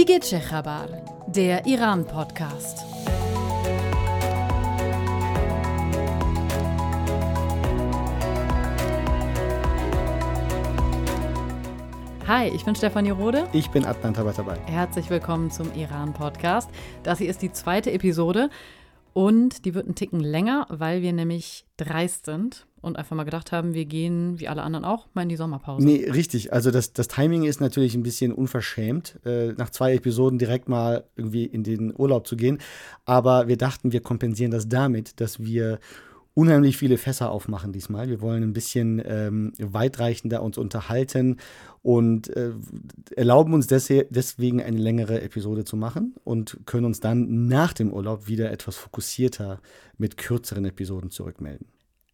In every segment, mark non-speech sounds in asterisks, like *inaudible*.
Dige Chabar, der Iran-Podcast. Hi, ich bin Stefanie Rode. Ich bin Adnan Tabatabai. Herzlich willkommen zum Iran-Podcast. Das hier ist die zweite Episode und die wird einen Ticken länger, weil wir nämlich dreist sind und einfach mal gedacht haben, wir gehen, wie alle anderen auch, mal in die Sommerpause. Nee, richtig. Also das, das Timing ist natürlich ein bisschen unverschämt, äh, nach zwei Episoden direkt mal irgendwie in den Urlaub zu gehen. Aber wir dachten, wir kompensieren das damit, dass wir unheimlich viele Fässer aufmachen diesmal. Wir wollen ein bisschen ähm, weitreichender uns unterhalten und äh, erlauben uns deswegen eine längere Episode zu machen und können uns dann nach dem Urlaub wieder etwas fokussierter mit kürzeren Episoden zurückmelden.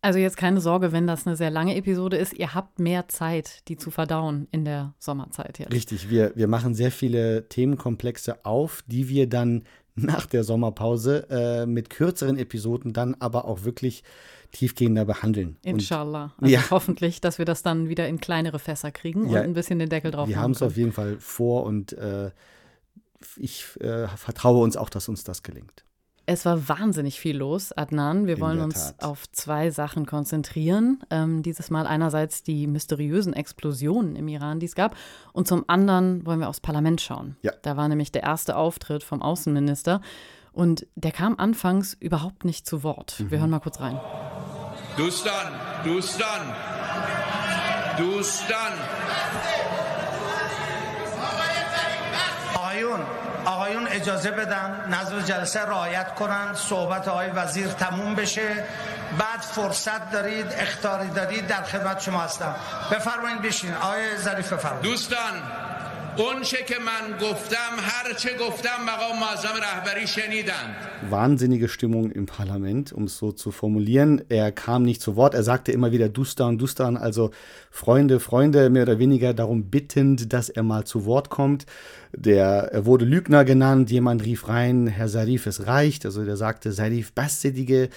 Also jetzt keine Sorge, wenn das eine sehr lange Episode ist, ihr habt mehr Zeit, die zu verdauen in der Sommerzeit jetzt. Richtig, wir, wir machen sehr viele Themenkomplexe auf, die wir dann nach der Sommerpause äh, mit kürzeren Episoden dann aber auch wirklich tiefgehender behandeln. Inshallah. Also ja. hoffentlich, dass wir das dann wieder in kleinere Fässer kriegen ja, und ein bisschen den Deckel drauf Wir haben es auf jeden Fall vor und äh, ich äh, vertraue uns auch, dass uns das gelingt. Es war wahnsinnig viel los, Adnan. Wir In wollen uns Tat. auf zwei Sachen konzentrieren. Ähm, dieses Mal einerseits die mysteriösen Explosionen im Iran, die es gab. Und zum anderen wollen wir aufs Parlament schauen. Ja. Da war nämlich der erste Auftritt vom Außenminister. Und der kam anfangs überhaupt nicht zu Wort. Mhm. Wir hören mal kurz rein. Dustan, Dustan, du Stan, du Stan. آقایون اجازه بدن نظر جلسه رعایت کنند صحبت آقای وزیر تموم بشه. بعد فرصت دارید اختاری دارید در خدمت شما هستم. بفرمایید بشین. آقای ظریف بفرمایید. دوستان Wahnsinnige Stimmung im Parlament, um es so zu formulieren. Er kam nicht zu Wort. Er sagte immer wieder Dustan, Dustan, also Freunde, Freunde, mehr oder weniger darum bittend, dass er mal zu Wort kommt. Der, er wurde Lügner genannt. Jemand rief rein, Herr Sarif, es reicht. Also der sagte, Sarif, Bassedige.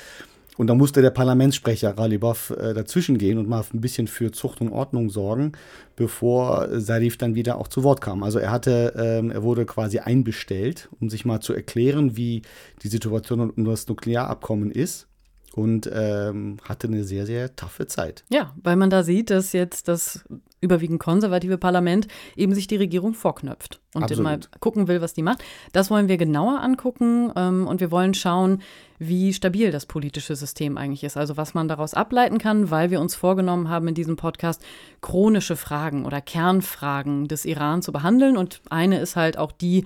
Und da musste der Parlamentssprecher Ralibov äh, dazwischen gehen und mal ein bisschen für Zucht und Ordnung sorgen, bevor Sarif dann wieder auch zu Wort kam. Also er hatte, ähm, er wurde quasi einbestellt, um sich mal zu erklären, wie die Situation um das Nuklearabkommen ist und ähm, hatte eine sehr, sehr taffe Zeit. Ja, weil man da sieht, dass jetzt das überwiegend konservative Parlament eben sich die Regierung vorknöpft und Absolut. mal gucken will, was die macht. Das wollen wir genauer angucken ähm, und wir wollen schauen, wie stabil das politische System eigentlich ist. Also was man daraus ableiten kann, weil wir uns vorgenommen haben, in diesem Podcast chronische Fragen oder Kernfragen des Iran zu behandeln. Und eine ist halt auch die,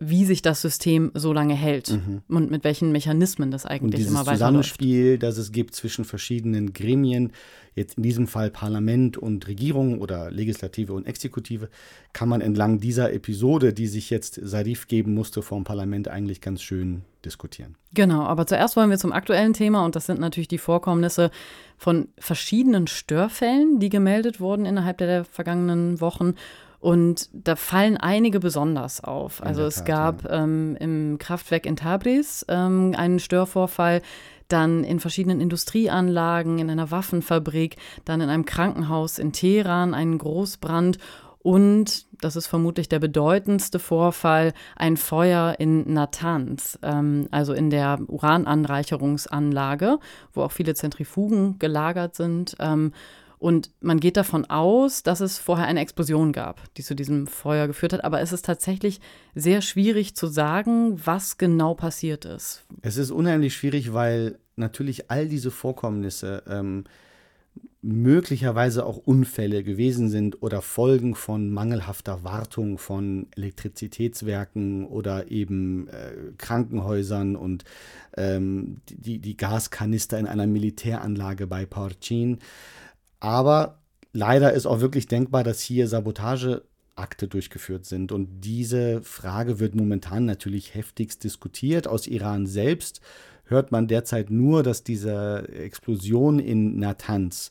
wie sich das System so lange hält mhm. und mit welchen Mechanismen das eigentlich immer weiterläuft. Zusammenspiel, das es gibt zwischen verschiedenen Gremien, jetzt in diesem Fall Parlament und Regierung oder Legislative und Exekutive, kann man entlang dieser Episode, die sich jetzt Sarif geben musste vom Parlament, eigentlich ganz schön diskutieren. Genau, aber zuerst wollen wir zum aktuellen Thema und das sind natürlich die Vorkommnisse von verschiedenen Störfällen, die gemeldet wurden innerhalb der vergangenen Wochen und da fallen einige besonders auf. Also es gab ja. ähm, im Kraftwerk in Tabriz ähm, einen Störvorfall, dann in verschiedenen Industrieanlagen, in einer Waffenfabrik, dann in einem Krankenhaus in Teheran einen Großbrand und, das ist vermutlich der bedeutendste Vorfall, ein Feuer in Natanz, ähm, also in der Urananreicherungsanlage, wo auch viele Zentrifugen gelagert sind. Ähm, und man geht davon aus, dass es vorher eine Explosion gab, die zu diesem Feuer geführt hat. Aber es ist tatsächlich sehr schwierig zu sagen, was genau passiert ist. Es ist unheimlich schwierig, weil natürlich all diese Vorkommnisse ähm, möglicherweise auch Unfälle gewesen sind oder Folgen von mangelhafter Wartung von Elektrizitätswerken oder eben äh, Krankenhäusern und ähm, die, die Gaskanister in einer Militäranlage bei Porcin. Aber leider ist auch wirklich denkbar, dass hier Sabotageakte durchgeführt sind. Und diese Frage wird momentan natürlich heftigst diskutiert. Aus Iran selbst hört man derzeit nur, dass diese Explosion in Natanz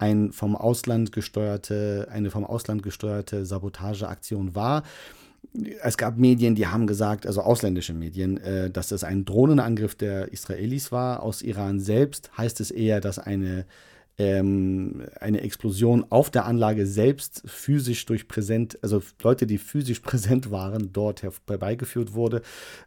ein vom Ausland gesteuerte, eine vom Ausland gesteuerte Sabotageaktion war. es gab Medien, die haben gesagt, also ausländische Medien, äh, dass es ein Drohnenangriff der Israelis war. Aus Iran selbst heißt es eher, dass eine, ähm, eine Explosion auf der Anlage selbst physisch durch präsent, also Leute, die physisch *laughs* präsent waren, dort herbeigeführt wurde.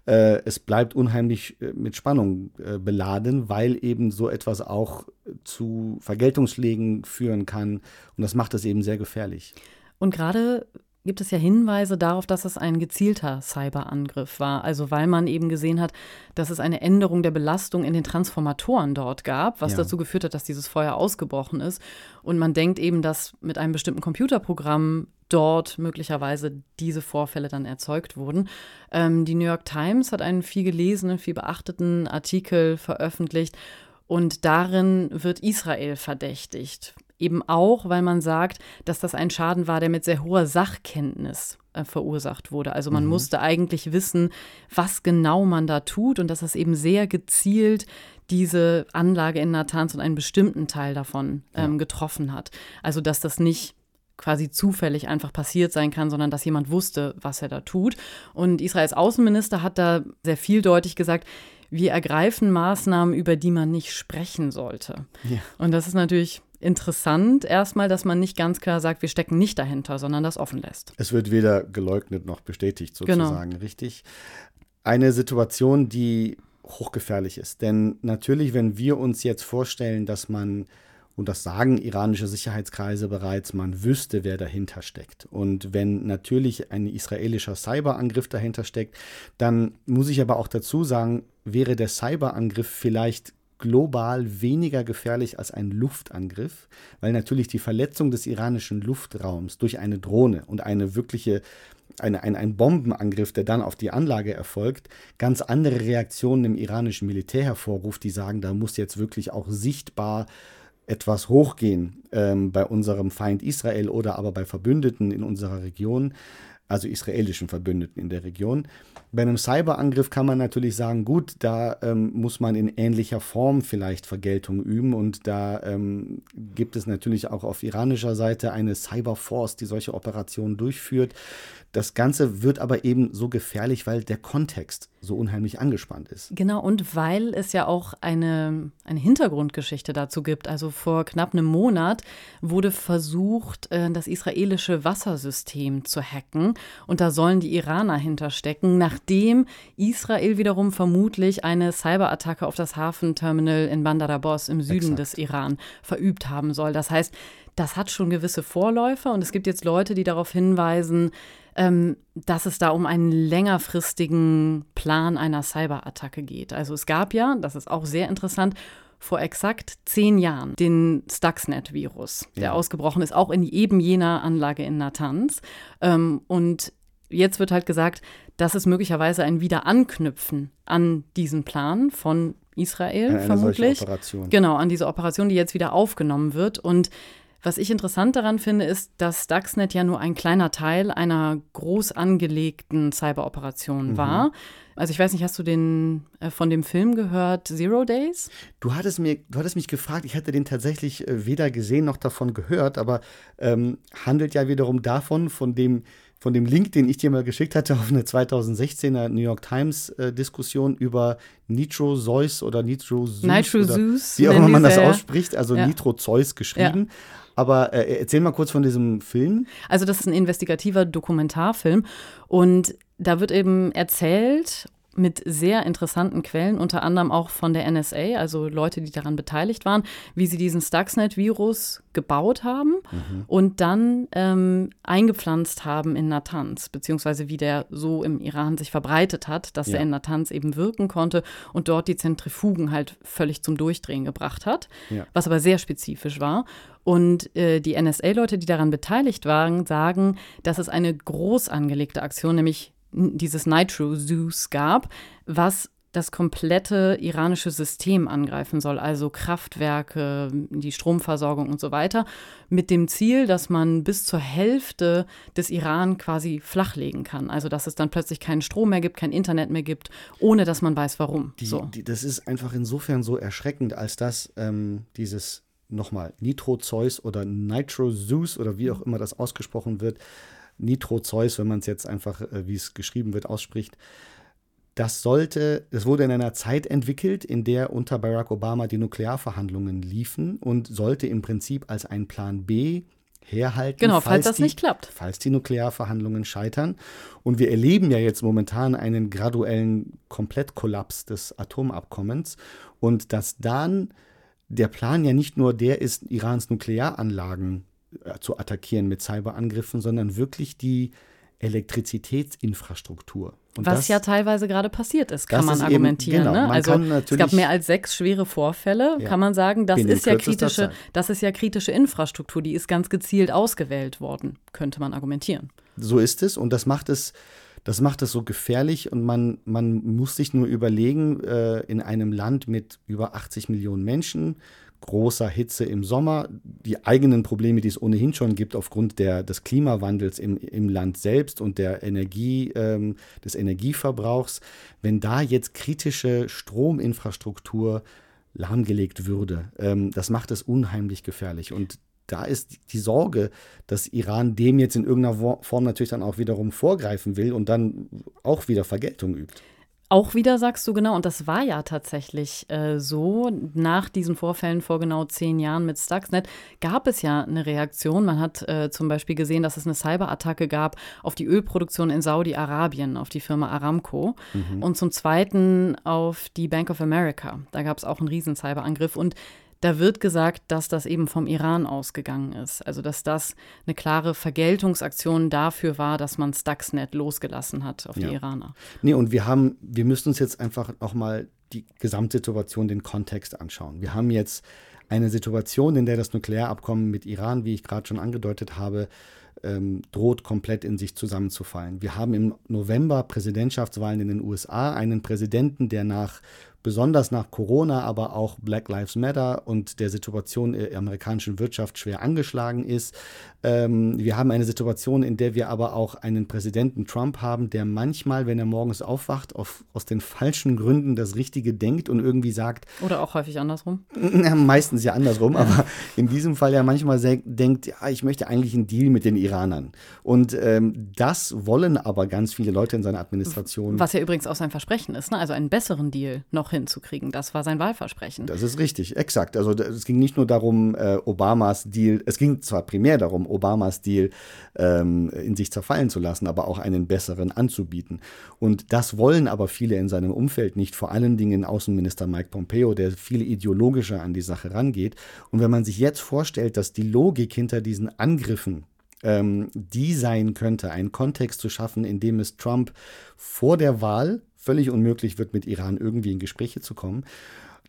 Äh, es bleibt unheimlich äh, mit Spannung äh, beladen, weil eben so etwas auch zu Vergeltungsschlägen führen kann. Und das macht es eben sehr gefährlich. Und gerade gibt es ja Hinweise darauf, dass es ein gezielter Cyberangriff war. Also weil man eben gesehen hat, dass es eine Änderung der Belastung in den Transformatoren dort gab, was ja. dazu geführt hat, dass dieses Feuer ausgebrochen ist. Und man denkt eben, dass mit einem bestimmten Computerprogramm dort möglicherweise diese Vorfälle dann erzeugt wurden. Ähm, die New York Times hat einen viel gelesenen, viel beachteten Artikel veröffentlicht. Und darin wird Israel verdächtigt Eben auch, weil man sagt, dass das ein Schaden war, der mit sehr hoher Sachkenntnis äh, verursacht wurde. Also man mhm. musste eigentlich wissen, was genau man da tut und dass das eben sehr gezielt diese Anlage in Natanz und einen bestimmten Teil davon ähm, getroffen hat. Also dass das nicht quasi zufällig einfach passiert sein kann, sondern dass jemand wusste, was er da tut. Und Israels Außenminister hat da sehr vieldeutig gesagt, wir ergreifen Maßnahmen, über die man nicht sprechen sollte. Ja. Und das ist natürlich interessant erstmal, dass man nicht ganz klar sagt, wir stecken nicht dahinter, sondern das offen lässt. Es wird weder geleugnet noch bestätigt sozusagen, genau. richtig? Eine Situation, die hochgefährlich ist. Denn natürlich, wenn wir uns jetzt vorstellen, dass man, und das sagen iranische Sicherheitskreise bereits, man wüsste, wer dahinter steckt. Und wenn natürlich ein israelischer Cyberangriff dahinter steckt, dann muss ich aber auch dazu sagen, wäre der Cyberangriff vielleicht global weniger gefährlich als ein Luftangriff, weil natürlich die Verletzung des iranischen Luftraums durch eine Drohne und eine wirkliche eine, ein, ein Bombenangriff, der dann auf die Anlage erfolgt, ganz andere Reaktionen im iranischen Militär hervorruft, die sagen, da muss jetzt wirklich auch sichtbar etwas hochgehen ähm, bei unserem Feind Israel oder aber bei Verbündeten in unserer Region, also israelischen Verbündeten in der Region. Bei einem Cyberangriff kann man natürlich sagen, gut, da ähm, muss man in ähnlicher Form vielleicht Vergeltung üben und da ähm, gibt es natürlich auch auf iranischer Seite eine Cyberforce, die solche Operationen durchführt. Das Ganze wird aber eben so gefährlich, weil der Kontext so unheimlich angespannt ist. Genau, und weil es ja auch eine, eine Hintergrundgeschichte dazu gibt. Also vor knapp einem Monat wurde versucht, äh, das israelische Wassersystem zu hacken. Und da sollen die Iraner hinterstecken, nachdem Israel wiederum vermutlich eine Cyberattacke auf das Hafenterminal in Bandar Abbas im Süden Exakt. des Iran verübt haben soll. Das heißt, das hat schon gewisse Vorläufer und es gibt jetzt Leute, die darauf hinweisen, ähm, dass es da um einen längerfristigen Plan einer Cyberattacke geht. Also es gab ja, das ist auch sehr interessant, vor exakt zehn Jahren den Stuxnet-Virus, der ja. ausgebrochen ist, auch in eben jener Anlage in Natanz. Ähm, und jetzt wird halt gesagt, dass es möglicherweise ein Wiederanknüpfen an diesen Plan von Israel vermutlich. Operation. Genau, an diese Operation, die jetzt wieder aufgenommen wird. Und was ich interessant daran finde, ist, dass Stuxnet ja nur ein kleiner Teil einer groß angelegten Cyberoperation mhm. war. Also ich weiß nicht, hast du den äh, von dem Film gehört, Zero Days? Du hattest mir, du hattest mich gefragt, ich hätte den tatsächlich äh, weder gesehen noch davon gehört, aber ähm, handelt ja wiederum davon, von dem von dem Link, den ich dir mal geschickt hatte auf eine 2016er New York Times äh, Diskussion über Nitro Zeus oder Nitro Zeus. Nitro Zeus. Wie auch immer man das ausspricht, also ja. Nitro Zeus geschrieben. Ja. Aber äh, erzähl mal kurz von diesem Film. Also das ist ein investigativer Dokumentarfilm und da wird eben erzählt mit sehr interessanten Quellen, unter anderem auch von der NSA, also Leute, die daran beteiligt waren, wie sie diesen Stuxnet-Virus gebaut haben mhm. und dann ähm, eingepflanzt haben in Natanz, beziehungsweise wie der so im Iran sich verbreitet hat, dass ja. er in Natanz eben wirken konnte und dort die Zentrifugen halt völlig zum Durchdrehen gebracht hat, ja. was aber sehr spezifisch war. Und äh, die NSA-Leute, die daran beteiligt waren, sagen, dass es eine groß angelegte Aktion, nämlich dieses Nitro Zeus gab, was das komplette iranische System angreifen soll, also Kraftwerke, die Stromversorgung und so weiter, mit dem Ziel, dass man bis zur Hälfte des Iran quasi flachlegen kann. Also dass es dann plötzlich keinen Strom mehr gibt, kein Internet mehr gibt, ohne dass man weiß, warum. Die, so. die, das ist einfach insofern so erschreckend, als dass ähm, dieses nochmal Nitro Zeus oder Nitro Zeus oder wie auch immer das ausgesprochen wird, Nitrozeus, wenn man es jetzt einfach, äh, wie es geschrieben wird, ausspricht. Das sollte, es wurde in einer Zeit entwickelt, in der unter Barack Obama die Nuklearverhandlungen liefen und sollte im Prinzip als ein Plan B herhalten. Genau, falls, falls das die, nicht klappt. Falls die Nuklearverhandlungen scheitern. Und wir erleben ja jetzt momentan einen graduellen Komplettkollaps des Atomabkommens und dass dann der Plan ja nicht nur der ist, Irans Nuklearanlagen zu attackieren mit Cyberangriffen, sondern wirklich die Elektrizitätsinfrastruktur. Und Was das, ja teilweise gerade passiert ist, kann man argumentieren. Eben, genau, ne? man also es gab mehr als sechs schwere Vorfälle, ja, kann man sagen. Das ist ja kritische, das ist ja kritische Infrastruktur, die ist ganz gezielt ausgewählt worden, könnte man argumentieren. So ist es und das macht es, das macht es so gefährlich und man, man muss sich nur überlegen, äh, in einem Land mit über 80 Millionen Menschen, großer Hitze im Sommer, die eigenen Probleme, die es ohnehin schon gibt aufgrund der, des Klimawandels im, im Land selbst und der Energie, ähm, des Energieverbrauchs, wenn da jetzt kritische Strominfrastruktur lahmgelegt würde, ähm, das macht es unheimlich gefährlich. Und da ist die Sorge, dass Iran dem jetzt in irgendeiner Form natürlich dann auch wiederum vorgreifen will und dann auch wieder Vergeltung übt. Auch wieder sagst du genau, und das war ja tatsächlich äh, so, nach diesen Vorfällen vor genau zehn Jahren mit Stuxnet gab es ja eine Reaktion. Man hat äh, zum Beispiel gesehen, dass es eine Cyberattacke gab auf die Ölproduktion in Saudi-Arabien, auf die Firma Aramco mhm. und zum Zweiten auf die Bank of America. Da gab es auch einen riesen Cyberangriff und da wird gesagt, dass das eben vom Iran ausgegangen ist. Also dass das eine klare Vergeltungsaktion dafür war, dass man Stuxnet losgelassen hat auf ja. die Iraner. Nee, und wir haben, wir müssen uns jetzt einfach auch mal die Gesamtsituation, den Kontext anschauen. Wir haben jetzt eine Situation, in der das Nuklearabkommen mit Iran, wie ich gerade schon angedeutet habe, ähm, droht komplett in sich zusammenzufallen. Wir haben im November Präsidentschaftswahlen in den USA einen Präsidenten, der nach besonders nach Corona, aber auch Black Lives Matter und der Situation der amerikanischen Wirtschaft schwer angeschlagen ist. Ähm, wir haben eine Situation, in der wir aber auch einen Präsidenten Trump haben, der manchmal, wenn er morgens aufwacht, auf, aus den falschen Gründen das Richtige denkt und irgendwie sagt. Oder auch häufig andersrum. *laughs* Ja, meistens ja andersrum, aber in diesem Fall ja manchmal denkt, ja, ich möchte eigentlich einen Deal mit den Iranern. Und ähm, das wollen aber ganz viele Leute in seiner Administration. Was ja übrigens auch sein Versprechen ist, ne? also einen besseren Deal noch hinzukriegen. Das war sein Wahlversprechen. Das ist richtig, exakt. Also es ging nicht nur darum, äh, Obamas Deal, es ging zwar primär darum, Obamas Deal ähm, in sich zerfallen zu lassen, aber auch einen besseren anzubieten. Und das wollen aber viele in seinem Umfeld nicht, vor allen Dingen Außenminister Mike Pompeo, der viel ideologischer an die Sache rangeht. Und wenn man sich jetzt vorstellt, dass die Logik hinter diesen Angriffen ähm, die sein könnte, einen Kontext zu schaffen, in dem es Trump vor der Wahl völlig unmöglich wird, mit Iran irgendwie in Gespräche zu kommen.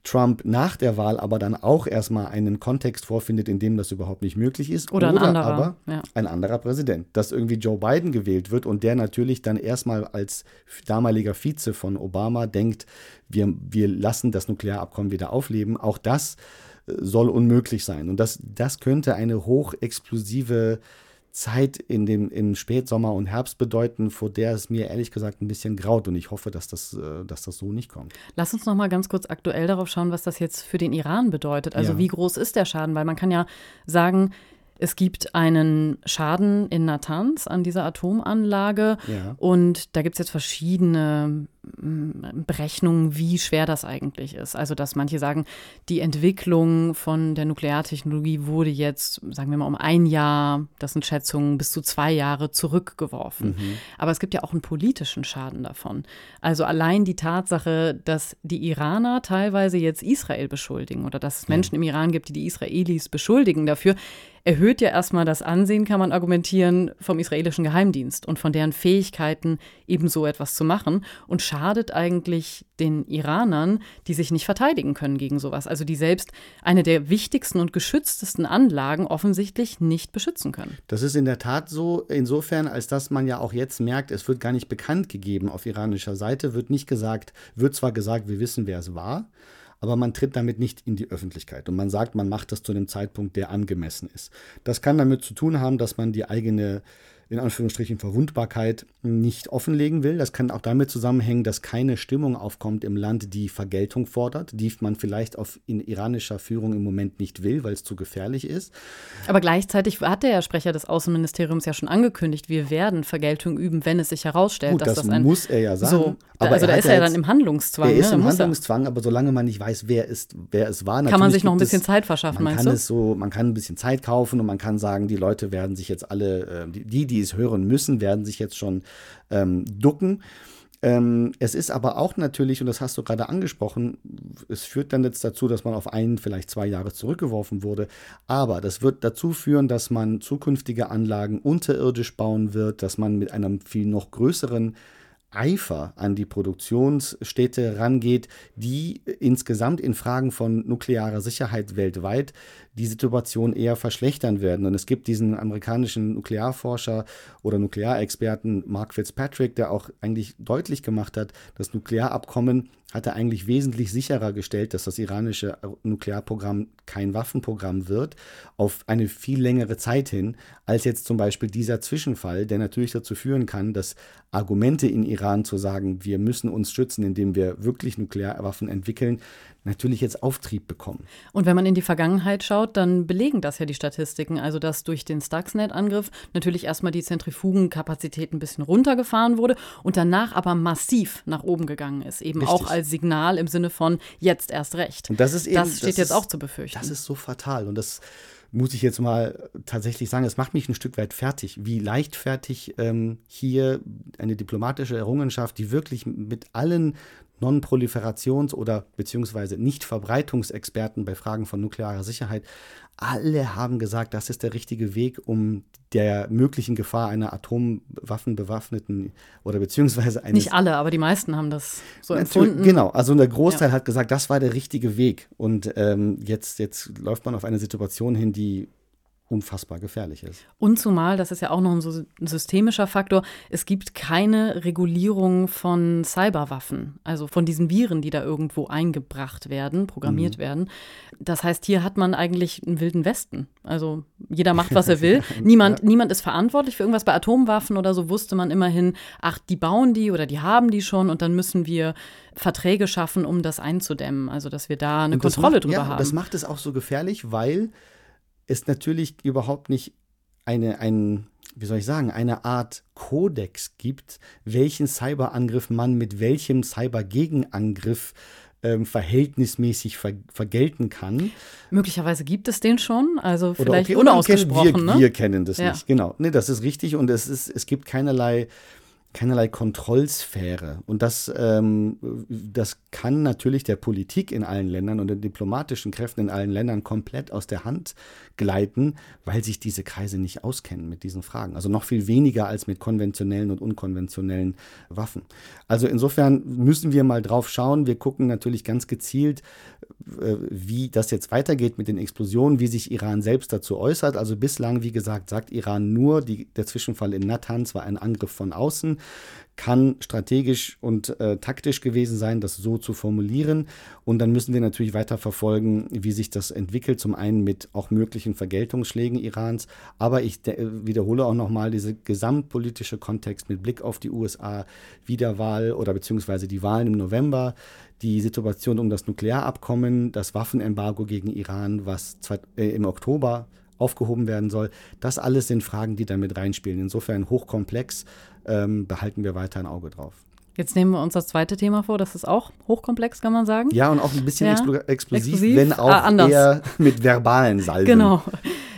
Trump nach der Wahl aber dann auch erstmal einen Kontext vorfindet, in dem das überhaupt nicht möglich ist. Oder, ein anderer, aber ja. ein anderer Präsident. Dass irgendwie Joe Biden gewählt wird und der natürlich dann erstmal als damaliger Vize von Obama denkt, wir, wir lassen das Nuklearabkommen wieder aufleben. Auch das äh, soll unmöglich sein. Und das, das könnte eine hochexplosive Zeit in dem, im Spätsommer und Herbst bedeuten, vor der es mir ehrlich gesagt ein bisschen graut. Und ich hoffe, dass das, äh, dass das so nicht kommt. Lass uns noch mal ganz kurz aktuell darauf schauen, was das jetzt für den Iran bedeutet. Also ja. wie groß ist der Schaden? Weil man kann ja sagen, es gibt einen Schaden in Natanz an dieser Atomanlage ja. und da gibt es jetzt verschiedene Berechnungen, wie schwer das eigentlich ist. Also, dass manche sagen, die Entwicklung von der Nukleartechnologie wurde jetzt, sagen wir mal, um ein Jahr, das sind Schätzungen, bis zu zwei Jahre zurückgeworfen. Mhm. Aber es gibt ja auch einen politischen Schaden davon. Also allein die Tatsache, dass die Iraner teilweise jetzt Israel beschuldigen oder dass es Menschen ja. im Iran gibt, die die Israelis beschuldigen dafür, erhöht ja erstmal das Ansehen, kann man argumentieren, vom israelischen Geheimdienst und von deren Fähigkeiten, eben so etwas zu machen und schadet eigentlich den Iranern, die sich nicht verteidigen können gegen sowas. Also die selbst eine der wichtigsten und geschütztesten Anlagen offensichtlich nicht beschützen können. Das ist in der Tat so, insofern, als dass man ja auch jetzt merkt, es wird gar nicht bekannt gegeben auf iranischer Seite, wird nicht gesagt, wird zwar gesagt, wir wissen, wer es war, aber man tritt damit nicht in die Öffentlichkeit und man sagt, man macht das zu einem Zeitpunkt, der angemessen ist. Das kann damit zu tun haben, dass man die eigene in Anführungsstrichen Verwundbarkeit nicht offenlegen will. Das kann auch damit zusammenhängen, dass keine Stimmung aufkommt im Land, die Vergeltung fordert, die man vielleicht auf in iranischer Führung im Moment nicht will, weil es zu gefährlich ist. Aber gleichzeitig hat der Sprecher des Außenministeriums ja schon angekündigt, wir werden Vergeltung üben, wenn es sich herausstellt, Gut, dass das, das muss er ja sagen. So, aber also da ist er ja dann im Handlungszwang. Er ist ne? im. Handlungszwang, aber solange man nicht weiß, wer, ist, wer es war, Kann man sich noch ein bisschen es, Zeit verschaffen, man meinst kann du? Es so, man kann ein bisschen Zeit kaufen und man kann sagen, die Leute werden sich jetzt alle, äh, die, die, die es hören müssen, werden sich jetzt schon ähm, ducken. Ähm, es ist aber auch natürlich, und das hast du gerade angesprochen, es führt dann jetzt dazu, dass man auf ein, vielleicht zwei Jahre zurückgeworfen wurde. Aber das wird dazu führen, dass man zukünftige Anlagen unterirdisch bauen wird, dass man mit einem viel noch größeren Eifer an die Produktionsstädte rangeht, die insgesamt in Fragen von nuklearer Sicherheit weltweit die Situation eher verschlechtern werden. Und es gibt diesen amerikanischen Nuklearforscher oder Nuklearexperten Mark Fitzpatrick, der auch eigentlich deutlich gemacht hat, das Nuklearabkommen hatte eigentlich wesentlich sicherer gestellt, dass das iranische Nuklearprogramm kein Waffenprogramm wird, auf eine viel längere Zeit hin, als jetzt zum Beispiel dieser Zwischenfall, der natürlich dazu führen kann, dass Argumente in Iran zu sagen, wir müssen uns schützen, indem wir wirklich Nuklearwaffen entwickeln, natürlich jetzt Auftrieb bekommen. Und wenn man in die Vergangenheit schaut, dann belegen das ja die Statistiken. Also, dass durch den Stuxnet-Angriff natürlich erstmal die Zentrifugenkapazität ein bisschen runtergefahren wurde und danach aber massiv nach oben gegangen ist. Eben Richtig. auch als Signal im Sinne von jetzt erst recht. Und das ist eben, das steht das jetzt ist, auch zu befürchten. Das ist so fatal und das muss ich jetzt mal tatsächlich sagen, es macht mich ein Stück weit fertig, wie leichtfertig ähm, hier eine diplomatische Errungenschaft, die wirklich mit allen Non-Proliferations- oder beziehungsweise Nicht-Verbreitungsexperten bei Fragen von nuklearer Sicherheit, alle haben gesagt, das ist der richtige Weg, um der möglichen Gefahr einer atomwaffenbewaffneten oder beziehungsweise eines Nicht alle, aber die meisten haben das so empfunden. Genau, also der Großteil hat gesagt, das war der richtige Weg. Und ähm, jetzt, jetzt läuft man auf eine Situation hin, die unfassbar gefährlich ist. Und zumal, das ist ja auch noch ein systemischer Faktor, es gibt keine Regulierung von Cyberwaffen, also von diesen Viren, die da irgendwo eingebracht werden, programmiert werden. Das heißt, hier hat man eigentlich einen wilden Westen. Also jeder macht, was er *laughs* will. niemand, niemand ist verantwortlich für irgendwas. Bei Atomwaffen oder so wusste man immerhin, ach, die bauen die oder die haben die schon und dann müssen wir Verträge schaffen, um das einzudämmen. Also dass wir da eine Und Kontrolle macht, drüber ja, haben. Das macht es auch so gefährlich, weil es natürlich überhaupt nicht eine, ein, wie soll ich sagen, eine Art Kodex gibt, welchen Cyberangriff man mit welchem Cybergegenangriff ähm, verhältnismäßig ver vergelten kann. Möglicherweise gibt es den schon, also vielleicht okay, unausgesprochen. wir, ne? wir kennen das Ja. nicht. Genau. Nee, das ist richtig und es, ist, es gibt keinerlei, keinerlei Kontrollsphäre. Und das, ähm, das kann natürlich der Politik in allen Ländern und den diplomatischen Kräften in allen Ländern komplett aus der Hand gleiten, weil sich diese Kreise nicht auskennen mit diesen Fragen. Also noch viel weniger als mit konventionellen und unkonventionellen Waffen. Also insofern müssen wir mal drauf schauen. Wir gucken natürlich ganz gezielt, wie das jetzt weitergeht mit den Explosionen, wie sich Iran selbst dazu äußert. Also bislang, wie gesagt, sagt Iran nur, die, der Zwischenfall in Natanz war ein Angriff von außen, kann strategisch und äh, taktisch gewesen sein, das so zu formulieren. Und dann müssen wir natürlich weiter verfolgen, wie sich das entwickelt. Zum einen mit auch möglichen Vergeltungsschlägen Irans, aber ich de- wiederhole auch nochmal diese gesamtpolitische Kontext mit Blick auf die USA, Wiederwahl oder beziehungsweise die Wahlen im November, die Situation um das Nuklearabkommen, das Waffenembargo gegen Iran, was äh, im Oktober aufgehoben werden soll. Das alles sind Fragen, die da mit reinspielen. Insofern hochkomplex, ähm, behalten wir weiter ein Auge drauf. Jetzt nehmen wir uns das zweite Thema vor, das ist auch hochkomplex, kann man sagen. Ja, und auch ein bisschen Ja, explo explosiv, explosiv, wenn auch ah, eher mit verbalen Salven. Genau.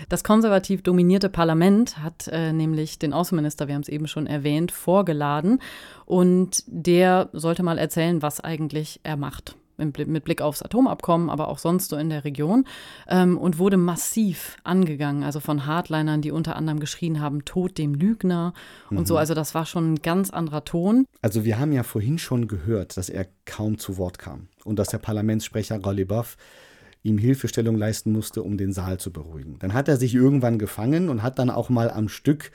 Das konservativ dominierte Parlament hat äh, nämlich den Außenminister, wir haben es eben schon erwähnt, vorgeladen. Und der sollte mal erzählen, was eigentlich er macht. Mit Bli- mit Blick aufs Atomabkommen, aber auch sonst so in der Region. Ähm, und wurde massiv angegangen, also von Hardlinern, die unter anderem geschrien haben, Tod dem Lügner und Mhm. so. Also das war schon ein ganz anderer Ton. Also wir haben ja vorhin schon gehört, dass er kaum zu Wort kam und dass der Parlamentssprecher Golibov ihm Hilfestellung leisten musste, um den Saal zu beruhigen. Dann hat er sich irgendwann gefangen und hat dann auch mal am Stück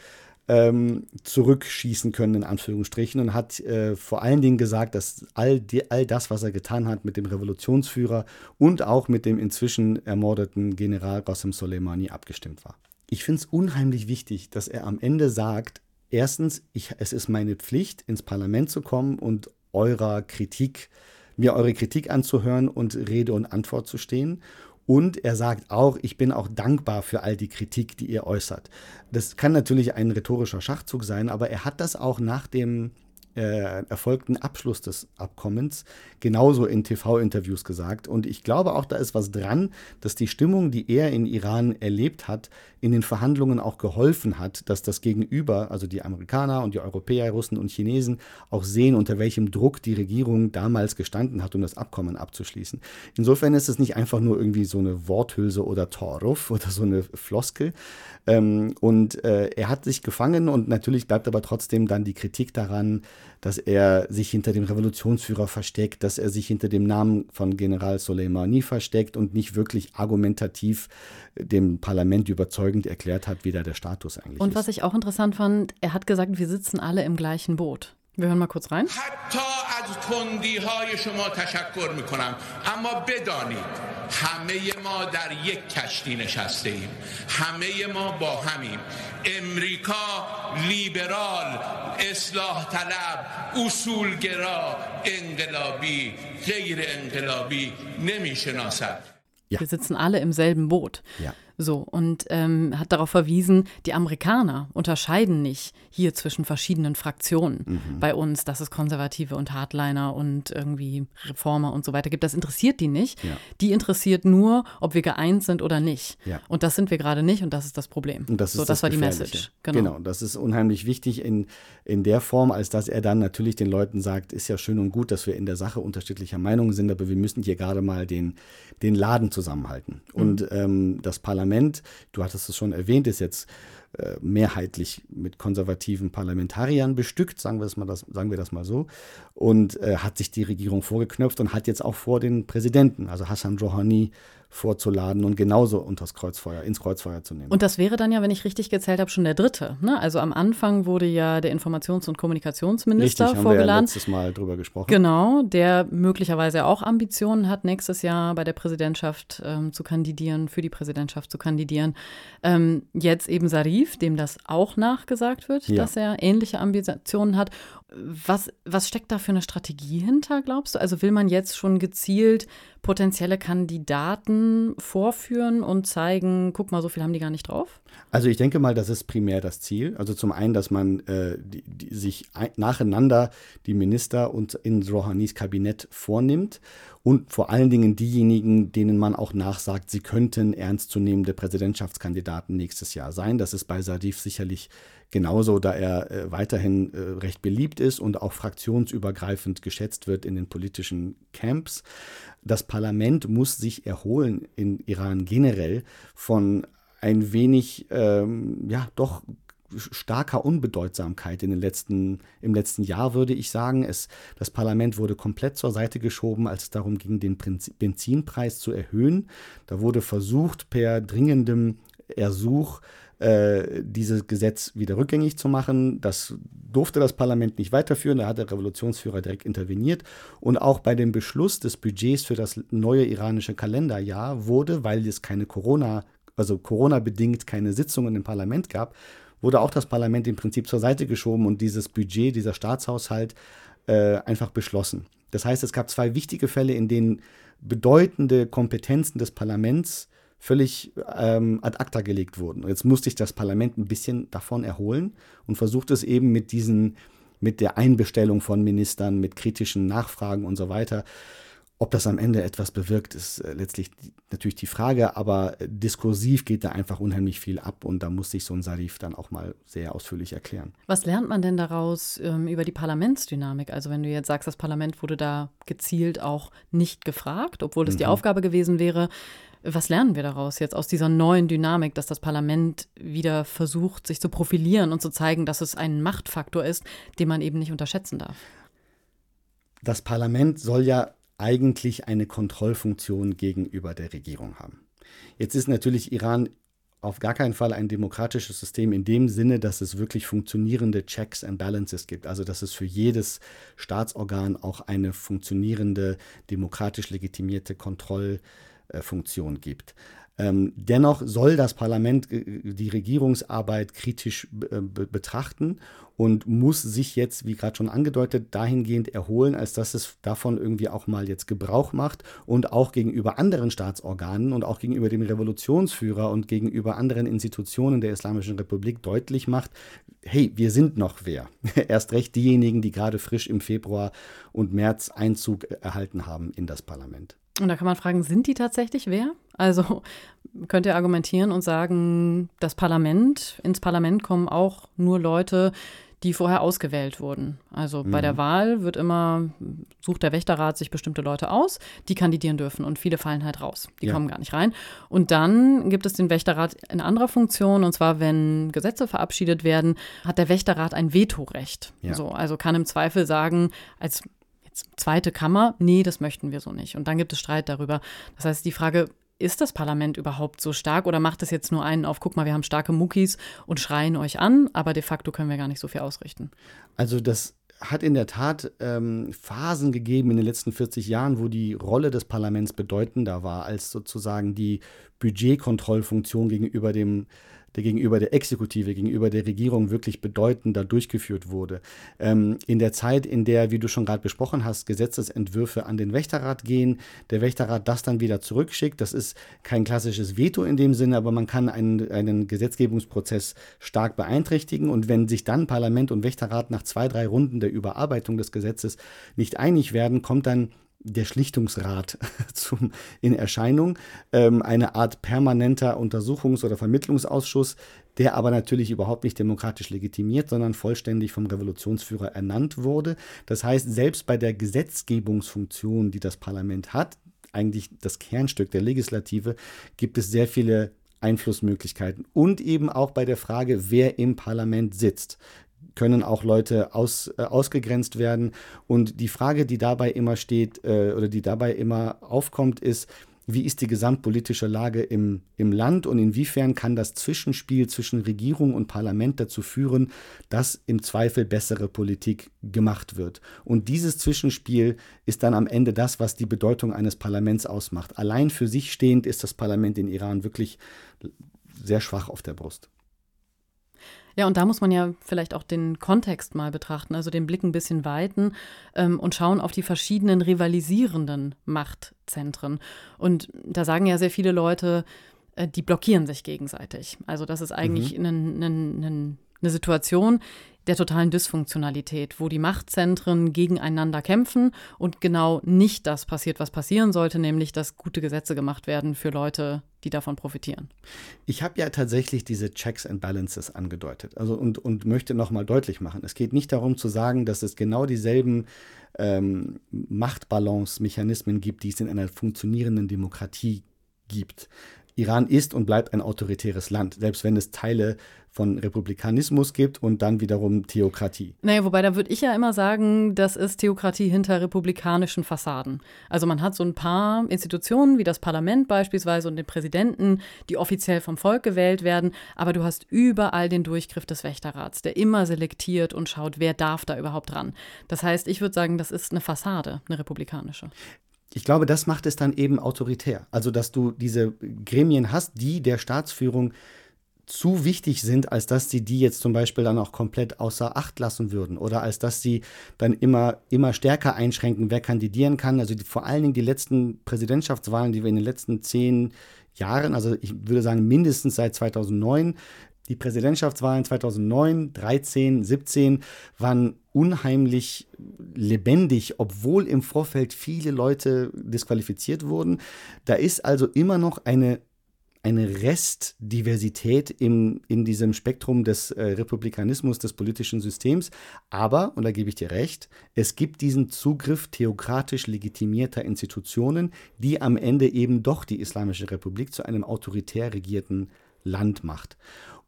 ähm, zurückschießen können, in Anführungsstrichen, und hat äh, vor allen Dingen gesagt, dass all, die, all das, was er getan hat mit dem Revolutionsführer und auch mit dem inzwischen ermordeten General Qasem Soleimani abgestimmt war. Ich finde es unheimlich wichtig, dass er am Ende sagt, erstens, ich, es ist meine Pflicht, ins Parlament zu kommen und eurer Kritik, mir eure Kritik anzuhören und Rede und Antwort zu stehen. Und er sagt auch, ich bin auch dankbar für all die Kritik, die ihr äußert. Das kann natürlich ein rhetorischer Schachzug sein, aber er hat das auch nach dem äh, erfolgten Abschluss des Abkommens genauso in TV-Interviews gesagt. Und ich glaube auch, da ist was dran, dass die Stimmung, die er in Iran erlebt hat, in den Verhandlungen auch geholfen hat, dass das Gegenüber, also die Amerikaner und die Europäer, Russen und Chinesen, auch sehen, unter welchem Druck die Regierung damals gestanden hat, um das Abkommen abzuschließen. Insofern ist es nicht einfach nur irgendwie so eine Worthülse oder Torruf oder so eine Floskel. Ähm, und äh, er hat sich gefangen und natürlich bleibt aber trotzdem dann die Kritik daran, dass er sich hinter dem Revolutionsführer versteckt, dass er sich hinter dem Namen von General Soleimani versteckt und nicht wirklich argumentativ dem Parlament überzeugend erklärt hat, wie da der Status eigentlich und ist. Und was ich auch interessant fand, er hat gesagt, wir sitzen alle im gleichen Boot. Wir hören mal kurz rein. همه ما در یک کشتی نشسته ایم همه ما با همیم امریکا لیبرال اصلاح طلب اصولگرا انقلابی غیر انقلابی نمی‌شناسد. Wir sitzen alle im selben Boot. Ja. So, und ähm, hat darauf verwiesen, die Amerikaner unterscheiden nicht hier zwischen verschiedenen Fraktionen mhm. bei uns, dass es Konservative und Hardliner und irgendwie Reformer und so weiter gibt. Das interessiert die nicht. Ja. Die interessiert nur, ob wir geeint sind oder nicht. Ja. Und das sind wir gerade nicht und das ist das Problem. Und das ist so, das, das war die Message. Genau. genau, das ist unheimlich wichtig in, in der Form, als dass er dann natürlich den Leuten sagt, ist ja schön und gut, dass wir in der Sache unterschiedlicher Meinungen sind, aber wir müssen hier gerade mal den, den Laden zusammenhalten. Mhm. Und ähm, das Parlament Parlament, du hattest es schon erwähnt, ist jetzt äh, mehrheitlich mit konservativen Parlamentariern bestückt, sagen wir, das mal das, sagen wir das mal so, und äh, hat sich die Regierung vorgeknöpft und hat jetzt auch vor den Präsidenten, also Hassan Rouhani, vorzuladen und genauso unters Kreuzfeuer, ins Kreuzfeuer zu nehmen. Und das wäre dann ja, wenn ich richtig gezählt habe, schon der dritte. Ne? Also am Anfang wurde ja der Informations- und Kommunikationsminister richtig, vorgeladen. Haben wir ja letztes Mal drüber gesprochen. Genau, der möglicherweise auch Ambitionen hat, nächstes Jahr bei der Präsidentschaft ähm, zu kandidieren, für die Präsidentschaft zu kandidieren. Ähm, jetzt eben Sarif, dem das auch nachgesagt wird, ja. dass er ähnliche Ambitionen hat. Was, was steckt da für eine Strategie hinter, glaubst du? Also will man jetzt schon gezielt potenzielle Kandidaten vorführen und zeigen, guck mal, so viel haben die gar nicht drauf? Also ich denke mal, das ist primär das Ziel. Also zum einen, dass man äh, die, die, sich ein, nacheinander die Minister und in Rouhanis Kabinett vornimmt und vor allen Dingen diejenigen, denen man auch nachsagt, sie könnten ernstzunehmende Präsidentschaftskandidaten nächstes Jahr sein. Das ist bei Sadif sicherlich genauso, da er äh, weiterhin äh, recht beliebt ist und auch fraktionsübergreifend geschätzt wird in den politischen Camps. Das Parlament muss sich erholen in Iran generell von ein wenig, ähm, ja, doch starker Unbedeutsamkeit in den letzten, im letzten Jahr, würde ich sagen. Es, das Parlament wurde komplett zur Seite geschoben, als es darum ging, den Benzinpreis zu erhöhen. Da wurde versucht, per dringendem Ersuch äh, dieses Gesetz wieder rückgängig zu machen. Das durfte das Parlament nicht weiterführen. Da hat der Revolutionsführer direkt interveniert. Und auch bei dem Beschluss des Budgets für das neue iranische Kalenderjahr wurde, weil es keine Corona, also Corona-bedingt keine Sitzungen im Parlament gab, wurde auch das Parlament im Prinzip zur Seite geschoben und dieses Budget, dieser Staatshaushalt äh, einfach beschlossen. Das heißt, es gab zwei wichtige Fälle, in denen bedeutende Kompetenzen des Parlaments völlig ähm, ad acta gelegt wurden. Jetzt musste sich das Parlament ein bisschen davon erholen und versucht es eben mit diesen, mit der Einbestellung von Ministern, mit kritischen Nachfragen und so weiter ob das am Ende etwas bewirkt, ist äh, letztlich natürlich die Frage, aber äh, diskursiv geht da einfach unheimlich viel ab und da muss sich so ein Sarif dann auch mal sehr ausführlich erklären. Was lernt man denn daraus ähm, über die Parlamentsdynamik? Also wenn du jetzt sagst, das Parlament wurde da gezielt auch nicht gefragt, obwohl es mhm. die Aufgabe gewesen wäre. Was lernen wir daraus jetzt aus dieser neuen Dynamik, dass das Parlament wieder versucht, sich zu profilieren und zu zeigen, dass es ein Machtfaktor ist, den man eben nicht unterschätzen darf? Das Parlament soll ja eigentlich eine Kontrollfunktion gegenüber der Regierung haben. Jetzt ist natürlich Iran auf gar keinen Fall ein demokratisches System in dem Sinne, dass es wirklich funktionierende Checks and Balances gibt. Also dass es für jedes Staatsorgan auch eine funktionierende, demokratisch legitimierte Kontrollfunktion gibt. Ähm, dennoch soll das Parlament äh, die Regierungsarbeit kritisch äh, betrachten und muss sich jetzt, wie gerade schon angedeutet, dahingehend erholen, als dass es davon irgendwie auch mal jetzt Gebrauch macht und auch gegenüber anderen Staatsorganen und auch gegenüber dem Revolutionsführer und gegenüber anderen Institutionen der Islamischen Republik deutlich macht, hey, wir sind noch wer. *laughs* Erst recht diejenigen, die gerade frisch im Februar und März Einzug erhalten haben in das Parlament. Und da kann man fragen, sind die tatsächlich wer? Also *laughs* könnt ihr argumentieren und sagen, das Parlament, ins Parlament kommen auch nur Leute, die vorher ausgewählt wurden. Also bei der mhm. Wahl wird immer, sucht der Wächterrat sich bestimmte Leute aus, die kandidieren dürfen und viele fallen halt raus. Die ja. kommen gar nicht rein. Und dann gibt es den Wächterrat in anderer Funktion und zwar, wenn Gesetze verabschiedet werden, hat der Wächterrat ein Vetorecht. Ja. So, also kann im Zweifel sagen, als zweite Kammer, nee, das möchten wir so nicht. Und dann gibt es Streit darüber. Das heißt, die Frage, ist das Parlament überhaupt so stark oder macht es jetzt nur einen auf, guck mal, wir haben starke Muckis und schreien euch an, aber de facto können wir gar nicht so viel ausrichten? Also das hat in der Tat ähm, Phasen gegeben in den letzten 40 Jahren, wo die Rolle des Parlaments bedeutender war als sozusagen die Budgetkontrollfunktion gegenüber dem der gegenüber der Exekutive, gegenüber der Regierung wirklich bedeutender durchgeführt wurde. Ähm, in der Zeit, in der, wie du schon gerade besprochen hast, Gesetzesentwürfe an den Wächterrat gehen, der Wächterrat das dann wieder zurückschickt, das ist kein klassisches Veto in dem Sinne, aber man kann einen, einen Gesetzgebungsprozess stark beeinträchtigen und wenn sich dann Parlament und Wächterrat nach zwei, drei Runden der Überarbeitung des Gesetzes nicht einig werden, kommt dann der Schlichtungsrat *laughs* zum, in Erscheinung, ähm, eine Art permanenter Untersuchungs- oder Vermittlungsausschuss, der aber natürlich überhaupt nicht demokratisch legitimiert, sondern vollständig vom Revolutionsführer ernannt wurde. Das heißt, selbst bei der Gesetzgebungsfunktion, die das Parlament hat, eigentlich das Kernstück der Legislative, gibt es sehr viele Einflussmöglichkeiten. Und eben auch bei der Frage, wer im Parlament sitzt können auch Leute aus, äh, ausgegrenzt werden. Und die Frage, die dabei immer steht äh, oder die dabei immer aufkommt, ist, wie ist die gesamtpolitische Lage im, im Land und inwiefern kann das Zwischenspiel zwischen Regierung und Parlament dazu führen, dass im Zweifel bessere Politik gemacht wird. Und dieses Zwischenspiel ist dann am Ende das, was die Bedeutung eines Parlaments ausmacht. Allein für sich stehend ist das Parlament in Iran wirklich sehr schwach auf der Brust. Ja, und da muss man ja vielleicht auch den Kontext mal betrachten, also den Blick ein bisschen weiten ähm, und schauen auf die verschiedenen rivalisierenden Machtzentren. Und da sagen ja sehr viele Leute, äh, die blockieren sich gegenseitig. Also das ist eigentlich mhm. ein, ein, ein eine Situation der totalen Dysfunktionalität, wo die Machtzentren gegeneinander kämpfen und genau nicht das passiert, was passieren sollte, nämlich dass gute Gesetze gemacht werden für Leute, die davon profitieren. Ich habe ja tatsächlich diese Checks and Balances angedeutet also und, und möchte nochmal deutlich machen, es geht nicht darum zu sagen, dass es genau dieselben ähm, Machtbalance-Mechanismen gibt, die es in einer funktionierenden Demokratie gibt. Iran ist und bleibt ein autoritäres Land, selbst wenn es Teile von Republikanismus gibt und dann wiederum Theokratie. Naja, wobei da würde ich ja immer sagen, das ist Theokratie hinter republikanischen Fassaden. Also man hat so ein paar Institutionen wie das Parlament beispielsweise und den Präsidenten, die offiziell vom Volk gewählt werden, aber du hast überall den Durchgriff des Wächterrats, der immer selektiert und schaut, wer darf da überhaupt ran. Das heißt, ich würde sagen, das ist eine Fassade, eine republikanische ich glaube, das macht es dann eben autoritär. Also, dass du diese Gremien hast, die der Staatsführung zu wichtig sind, als dass sie die jetzt zum Beispiel dann auch komplett außer Acht lassen würden oder als dass sie dann immer, immer stärker einschränken, wer kandidieren kann. Also die, vor allen Dingen die letzten Präsidentschaftswahlen, die wir in den letzten zehn Jahren, also ich würde sagen mindestens seit 2009, die Präsidentschaftswahlen 2009, 13, 17 waren unheimlich lebendig, obwohl im Vorfeld viele Leute disqualifiziert wurden. Da ist also immer noch eine eine Restdiversität im, in diesem Spektrum des äh, Republikanismus, des politischen Systems. Aber, und da gebe ich dir recht, es gibt diesen Zugriff theokratisch legitimierter Institutionen, die am Ende eben doch die Islamische Republik zu einem autoritär regierten Land macht.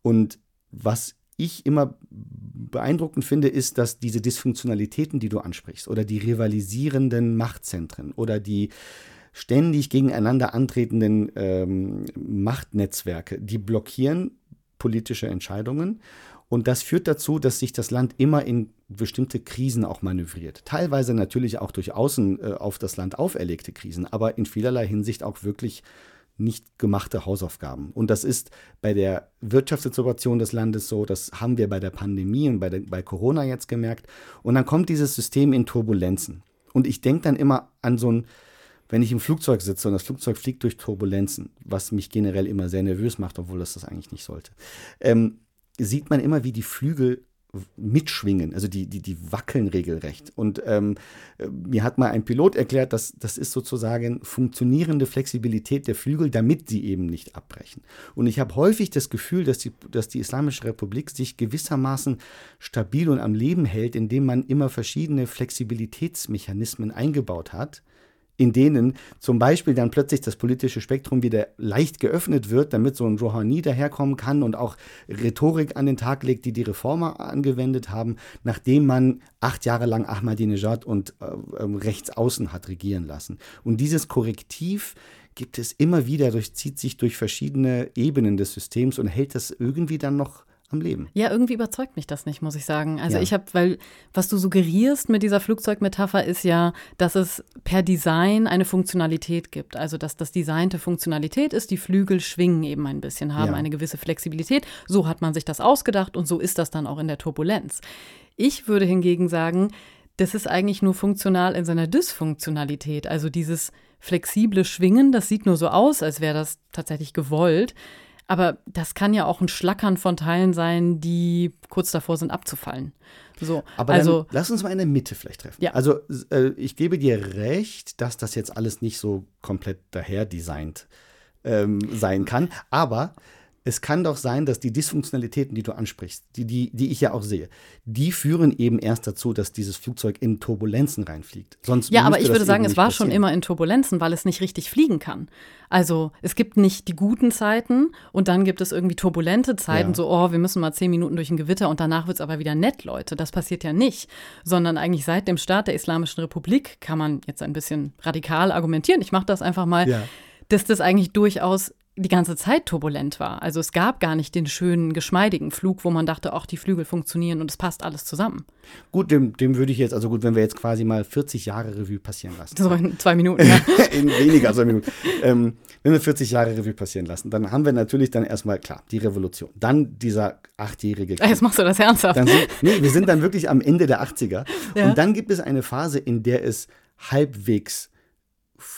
Und was ich immer beeindruckend finde, ist, dass diese Dysfunktionalitäten, die du ansprichst, oder die rivalisierenden Machtzentren oder die ständig gegeneinander antretenden ähm, Machtnetzwerke, die blockieren politische Entscheidungen. Und das führt dazu, dass sich das Land immer in bestimmte Krisen auch manövriert. Teilweise natürlich auch durch außen äh, auf das Land auferlegte Krisen, aber in vielerlei Hinsicht auch wirklich nicht gemachte Hausaufgaben. Und das ist bei der Wirtschaftssituation des Landes so, das haben wir bei der Pandemie und bei, der, bei Corona jetzt gemerkt. Und dann kommt dieses System in Turbulenzen. Und ich denke dann immer an so ein, wenn ich im Flugzeug sitze und das Flugzeug fliegt durch Turbulenzen, was mich generell immer sehr nervös macht, obwohl das das eigentlich nicht sollte, ähm, sieht man immer, wie die Flügel mitschwingen, also die, die, die wackeln regelrecht. Und ähm, mir hat mal ein Pilot erklärt, dass das ist sozusagen funktionierende Flexibilität der Flügel, damit sie eben nicht abbrechen. Und ich habe häufig das Gefühl, dass die, dass die Islamische Republik sich gewissermaßen stabil und am Leben hält, indem man immer verschiedene Flexibilitätsmechanismen eingebaut hat, in denen zum Beispiel dann plötzlich das politische Spektrum wieder leicht geöffnet wird, damit so ein Rouhani daherkommen kann und auch Rhetorik an den Tag legt, die die Reformer angewendet haben, nachdem man acht Jahre lang Ahmadinejad und äh, ähm, Rechtsaußen hat regieren lassen. Und dieses Korrektiv gibt es immer wieder, durchzieht sich durch verschiedene Ebenen des Systems und hält das irgendwie dann noch am Leben. Ja, irgendwie überzeugt mich das nicht, muss ich sagen. Also Ja. ich habe, weil was du suggerierst mit dieser Flugzeugmetapher ist ja, dass es per Design eine Funktionalität gibt. Also dass das designte Funktionalität ist, die Flügel schwingen eben ein bisschen, haben Ja. eine gewisse Flexibilität. So hat man sich das ausgedacht und so ist das dann auch in der Turbulenz. Ich würde hingegen sagen, das ist eigentlich nur funktional in seiner Dysfunktionalität. Also dieses flexible Schwingen, das sieht nur so aus, als wäre das tatsächlich gewollt. Aber das kann ja auch ein Schlackern von Teilen sein, die kurz davor sind abzufallen. So, Aber also lass uns mal in der Mitte vielleicht treffen. Ja. Also äh, ich gebe dir recht, dass das jetzt alles nicht so komplett daher designt ähm, sein kann. Aber es kann doch sein, dass die Dysfunktionalitäten, die du ansprichst, die, die, die ich ja auch sehe, die führen eben erst dazu, dass dieses Flugzeug in Turbulenzen reinfliegt. Sonst Ja, aber ich würde sagen, es war schon passieren. immer in Turbulenzen, weil es nicht richtig fliegen kann. Also es gibt nicht die guten Zeiten und dann gibt es irgendwie turbulente Zeiten, Ja. so, oh, wir müssen mal zehn Minuten durch ein Gewitter und danach wird es aber wieder nett, Leute. Das passiert ja nicht. Sondern eigentlich seit dem Start der Islamischen Republik kann man jetzt ein bisschen radikal argumentieren. Ich mache das einfach mal, Ja. dass das eigentlich durchaus die ganze Zeit turbulent war. Also es gab gar nicht den schönen, geschmeidigen Flug, wo man dachte, ach, die Flügel funktionieren und es passt alles zusammen. Gut, dem, dem würde ich jetzt, also gut, wenn wir jetzt quasi mal 40 Jahre Revue passieren lassen. So in zwei Minuten. *laughs* Ja. in weniger als einer Minute. Ähm, wenn wir 40 Jahre Revue passieren lassen, dann haben wir natürlich dann erstmal, klar, die Revolution. Dann dieser achtjährige Krieg. Jetzt machst du das ernsthaft. Dann sind, nee, wir sind dann wirklich am Ende der 80er. Ja. Und dann gibt es eine Phase, in der es halbwegs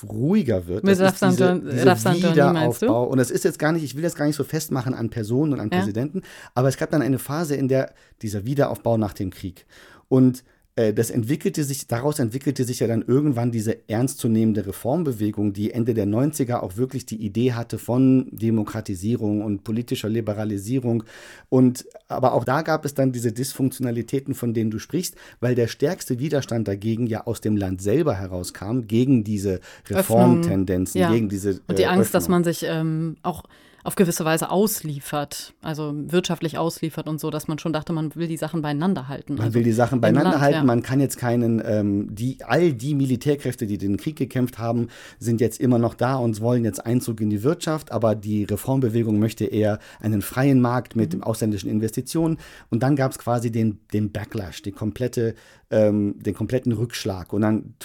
ruhiger wird. Mit diese Rafsanjani meinst du? Wiederaufbau. Und das ist jetzt gar nicht, ich will das gar nicht so festmachen an Personen und an Ja. Präsidenten, aber es gab dann eine Phase, in der dieser Wiederaufbau nach dem Krieg. Und äh, das entwickelte sich, daraus entwickelte sich ja dann irgendwann diese ernstzunehmende Reformbewegung, die Ende der 90er auch wirklich die Idee hatte von Demokratisierung und politischer Liberalisierung. Und aber auch da gab es dann diese Dysfunktionalitäten, von denen du sprichst, weil der stärkste Widerstand dagegen ja aus dem Land selber herauskam, gegen diese Reformtendenzen, ja. gegen diese Und die äh, Angst, dass Öffnung. man sich ähm, auch auf gewisse Weise ausliefert, also wirtschaftlich ausliefert und so, dass man schon dachte, man will die Sachen beieinander halten. Man also will die Sachen beieinander Land, halten. ja. Man kann jetzt keinen, ähm, die, all die Militärkräfte, die den Krieg gekämpft haben, sind jetzt immer noch da und wollen jetzt Einzug in die Wirtschaft. Aber die Reformbewegung möchte eher einen freien Markt mit Mhm. ausländischen Investitionen. Und dann gab es quasi den, den Backlash, die komplette, ähm, den kompletten Rückschlag. Und dann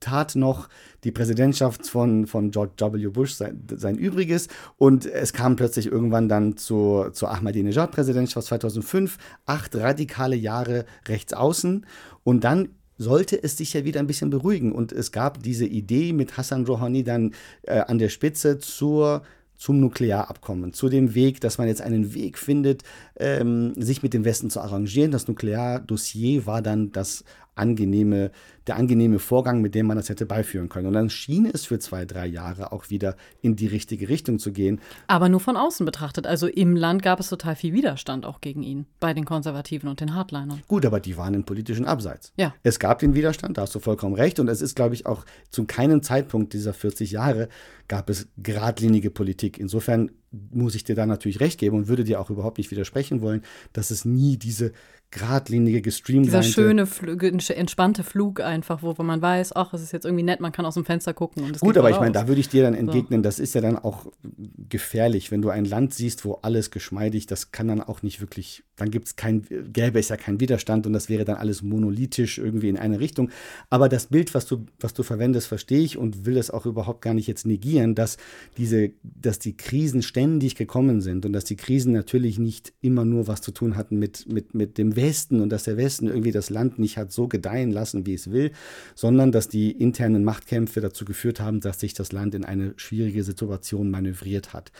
tat noch die Präsidentschaft von, von George W. Bush sein, sein Übriges. Und es kam plötzlich irgendwann dann zur, zur Ahmadinejad-Präsidentschaft 2005. Acht radikale Jahre rechts außen. Und dann sollte es sich ja wieder ein bisschen beruhigen. Und es gab diese Idee mit Hassan Rouhani dann äh, an der Spitze zur zum Nuklearabkommen, zu dem Weg, dass man jetzt einen Weg findet, ähm, sich mit dem Westen zu arrangieren. Das Nukleardossier war dann das angenehme, der angenehme Vorgang, mit dem man das hätte beiführen können. Und dann schien es für zwei, drei Jahre auch wieder in die richtige Richtung zu gehen. Aber nur von außen betrachtet. Also im Land gab es total viel Widerstand auch gegen ihn, bei den Konservativen und den Hardlinern. Gut, aber die waren im politischen Abseits. Ja. Es gab den Widerstand, da hast du vollkommen recht. Und es ist, glaube ich, auch zu keinem Zeitpunkt dieser 40 Jahre gab es geradlinige Politik. Insofern muss ich dir da natürlich recht geben und würde dir auch überhaupt nicht widersprechen wollen, dass es nie diese geradlinige, gestreamte. Dieser schöne, entspannte Flug einfach, wo, wo man weiß, ach, es ist jetzt irgendwie nett, man kann aus dem Fenster gucken. Und Gut, aber ich meine, da würde ich dir dann entgegnen, so. das ist ja dann auch gefährlich, wenn du ein Land siehst, wo alles geschmeidig, das kann dann auch nicht wirklich, dann gibt's kein, gäbe es ja keinen Widerstand und das wäre dann alles monolithisch irgendwie in eine Richtung. Aber das Bild, was du, was du verwendest, verstehe ich und will das auch überhaupt gar nicht jetzt negieren, dass diese, dass die Krisen ständig gekommen sind und dass die Krisen natürlich nicht immer nur was zu tun hatten mit, mit, mit dem Westen und dass der Westen irgendwie das Land nicht hat so gedeihen lassen, wie es will, sondern dass die internen Machtkämpfe dazu geführt haben, dass sich das Land in eine schwierige Situation manövriert hat.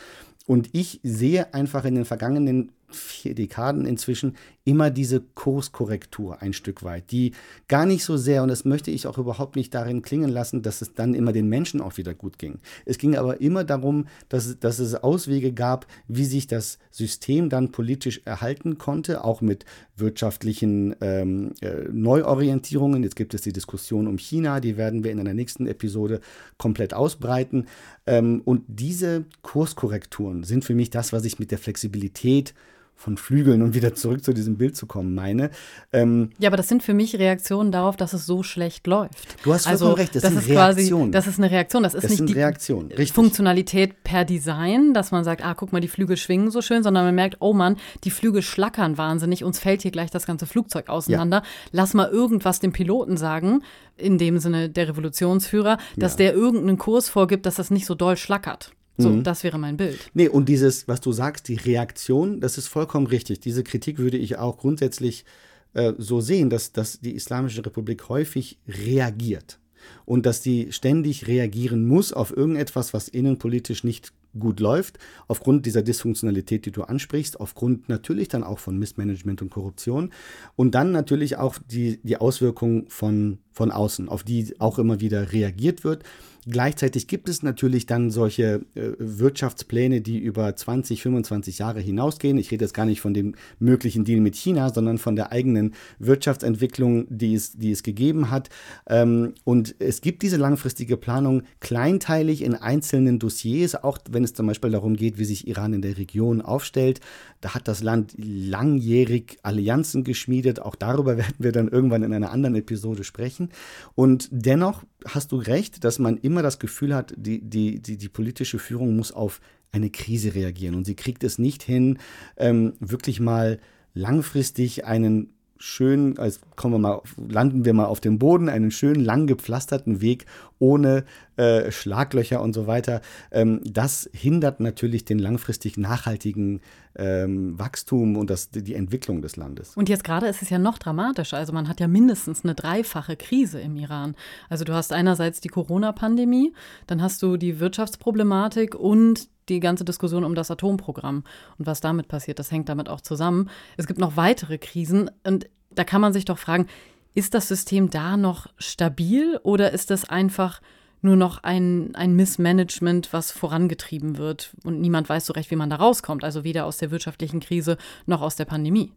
Und ich sehe einfach in den vergangenen vier Dekaden inzwischen immer diese Kurskorrektur ein Stück weit, die gar nicht so sehr, und das möchte ich auch überhaupt nicht darin klingen lassen, dass es dann immer den Menschen auch wieder gut ging. Es ging aber immer darum, dass, dass es Auswege gab, wie sich das System dann politisch erhalten konnte, auch mit wirtschaftlichen ähm, äh, Neuorientierungen. Jetzt gibt es die Diskussion um China, die werden wir in einer nächsten Episode komplett ausbreiten. Ähm, und diese Kurskorrekturen sind für mich das, was ich mit der Flexibilität von Flügeln und wieder zurück zu diesem Bild zu kommen meine. Ähm, ja, aber das sind für mich Reaktionen darauf, dass es so schlecht läuft. Du hast also, recht, das, das ist eine Reaktion. Quasi, das ist eine Reaktion, das ist das nicht die Reaktion. Funktionalität per Design, dass man sagt, ah, guck mal, die Flügel schwingen so schön, sondern man merkt, oh Mann, die Flügel schlackern wahnsinnig, uns fällt hier gleich das ganze Flugzeug auseinander. Ja. Lass mal irgendwas dem Piloten sagen, in dem Sinne der Revolutionsführer, dass ja. der irgendeinen Kurs vorgibt, dass das nicht so doll schlackert. So, mhm. das wäre mein Bild. Nee, und dieses, was du sagst, die Reaktion, das ist vollkommen richtig. Diese Kritik würde ich auch grundsätzlich äh, so sehen, dass, dass die Islamische Republik häufig reagiert und dass die ständig reagieren muss auf irgendetwas, was innenpolitisch nicht gut läuft, aufgrund dieser Dysfunktionalität, die du ansprichst, aufgrund natürlich dann auch von Missmanagement und Korruption und dann natürlich auch die, die Auswirkungen von, von außen, auf die auch immer wieder reagiert wird. Gleichzeitig gibt es natürlich dann solche äh, Wirtschaftspläne, die über 20, 25 Jahre hinausgehen. Ich rede jetzt gar nicht von dem möglichen Deal mit China, sondern von der eigenen Wirtschaftsentwicklung, die es, die es gegeben hat. Ähm, und es gibt diese langfristige Planung kleinteilig in einzelnen Dossiers, auch wenn es zum Beispiel darum geht, wie sich Iran in der Region aufstellt. Da hat das Land langjährig Allianzen geschmiedet. Auch darüber *laughs* werden wir dann irgendwann in einer anderen Episode sprechen. Und dennoch hast du recht, dass man immer das Gefühl hat, die, die, die, die politische Führung muss auf eine Krise reagieren. Und sie kriegt es nicht hin, ähm, wirklich mal langfristig einen schön, als kommen wir mal, landen wir mal auf dem Boden, einen schönen lang gepflasterten Weg ohne äh, Schlaglöcher und so weiter. Ähm, das hindert natürlich den langfristig nachhaltigen ähm, Wachstum und das, die Entwicklung des Landes. Und jetzt gerade ist es ja noch dramatischer. Also man hat ja mindestens eine dreifache Krise im Iran. Also du hast einerseits die Corona-Pandemie, dann hast du die Wirtschaftsproblematik und die ganze Diskussion um das Atomprogramm und was damit passiert, das hängt damit auch zusammen. Es gibt noch weitere Krisen und da kann man sich doch fragen, ist das System da noch stabil oder ist das einfach nur noch ein, ein Missmanagement, was vorangetrieben wird und niemand weiß so recht, wie man da rauskommt, also weder aus der wirtschaftlichen Krise noch aus der Pandemie?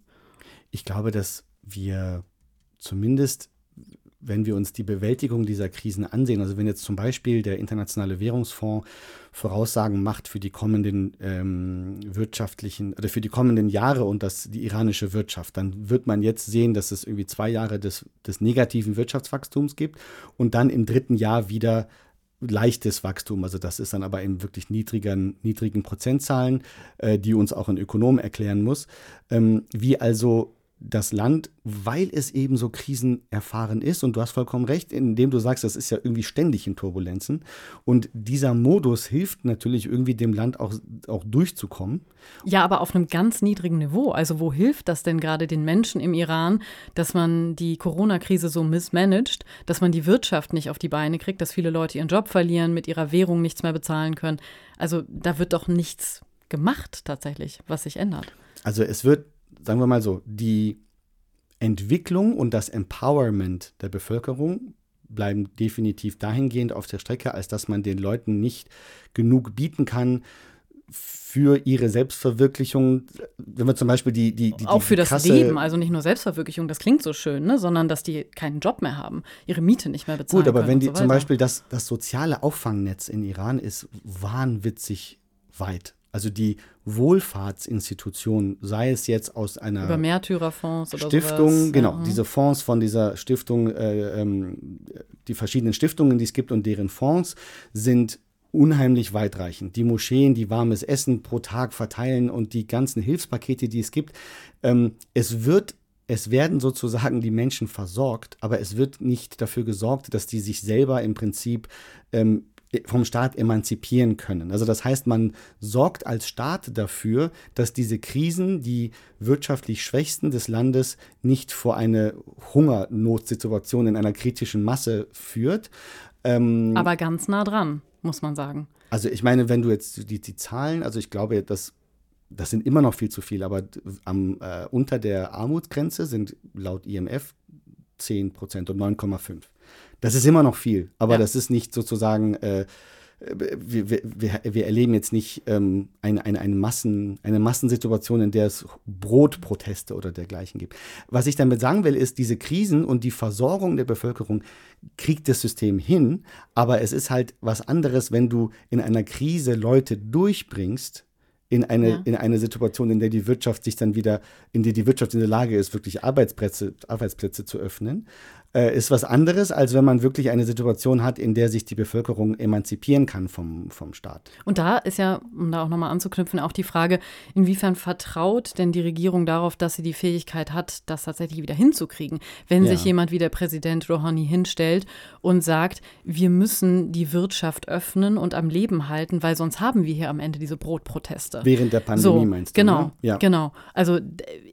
Ich glaube, dass wir zumindest wenn wir uns die Bewältigung dieser Krisen ansehen, also wenn jetzt zum Beispiel der Internationale Währungsfonds Voraussagen macht für die kommenden ähm, wirtschaftlichen oder für die kommenden Jahre und das, die iranische Wirtschaft, dann wird man jetzt sehen, dass es irgendwie zwei Jahre des, des negativen Wirtschaftswachstums gibt und dann im dritten Jahr wieder leichtes Wachstum. Also das ist dann aber in wirklich niedrigen, niedrigen Prozentzahlen, äh, die uns auch ein Ökonom erklären muss. Ähm, wie also das Land, weil es eben so krisenerfahren ist, und du hast vollkommen recht, indem du sagst, das ist ja irgendwie ständig in Turbulenzen. Und dieser Modus hilft natürlich irgendwie dem Land auch, auch durchzukommen. Ja, aber auf einem ganz niedrigen Niveau. Also wo hilft das denn gerade den Menschen im Iran, dass man die Corona-Krise so missmanagt, dass man die Wirtschaft nicht auf die Beine kriegt, dass viele Leute ihren Job verlieren, mit ihrer Währung nichts mehr bezahlen können? Also da wird doch nichts gemacht tatsächlich, was sich ändert. Also es wird sagen wir mal so, die Entwicklung und das Empowerment der Bevölkerung bleiben definitiv dahingehend auf der Strecke, als dass man den Leuten nicht genug bieten kann für ihre Selbstverwirklichung, wenn wir zum Beispiel die, die, die auch für das krasse, Leben, also nicht nur Selbstverwirklichung, das klingt so schön, ne, sondern dass die keinen Job mehr haben, ihre Miete nicht mehr bezahlen Gut, aber wenn die so zum Beispiel das, das soziale Auffangnetz in Iran ist wahnwitzig weit. Also die Wohlfahrtsinstitutionen, sei es jetzt aus einer Über Märtyrerfonds oder Stiftung, sowas. genau, mhm. diese Fonds von dieser Stiftung, äh, ähm, die verschiedenen Stiftungen, die es gibt und deren Fonds sind unheimlich weitreichend. Die Moscheen, die warmes Essen pro Tag verteilen und die ganzen Hilfspakete, die es gibt. Ähm, es wird es werden sozusagen die Menschen versorgt, aber es wird nicht dafür gesorgt, dass die sich selber im Prinzip ähm, vom Staat emanzipieren können. Also das heißt, man sorgt als Staat dafür, dass diese Krisen die wirtschaftlich Schwächsten des Landes nicht vor eine Hungernotsituation in einer kritischen Masse führt. Ähm, Aber ganz nah dran, muss man sagen. also ich meine, wenn du jetzt die, die Zahlen, also ich glaube, das, das sind immer noch viel zu viel, aber am, äh, unter der Armutsgrenze sind laut IMF 10 Prozent und 9,5. Das ist immer noch viel, aber Ja. das ist nicht sozusagen, äh, wir, wir, wir, erleben jetzt nicht ähm, eine, eine, eine, Massen, eine Massensituation, in der es Brotproteste oder dergleichen gibt. Was ich damit sagen will, ist, diese Krisen und die Versorgung der Bevölkerung kriegt das System hin, aber es ist halt was anderes, wenn du in einer Krise Leute durchbringst, in eine, Ja. in eine Situation, in der die Wirtschaft sich dann wieder, in der die Wirtschaft in der Lage ist, wirklich Arbeitsplätze, Arbeitsplätze zu öffnen, äh, ist was anderes, als wenn man wirklich eine Situation hat, in der sich die Bevölkerung emanzipieren kann vom, vom Staat. Und da ist ja, um da auch nochmal anzuknüpfen, auch die Frage, inwiefern vertraut denn die Regierung darauf, dass sie die Fähigkeit hat, das tatsächlich wieder hinzukriegen? Wenn Ja. sich jemand wie der Präsident Rouhani hinstellt und sagt, wir müssen die Wirtschaft öffnen und am Leben halten, weil sonst haben wir hier am Ende diese Brotproteste. Während der Pandemie so, meinst du? Genau, ne? Ja. genau. Also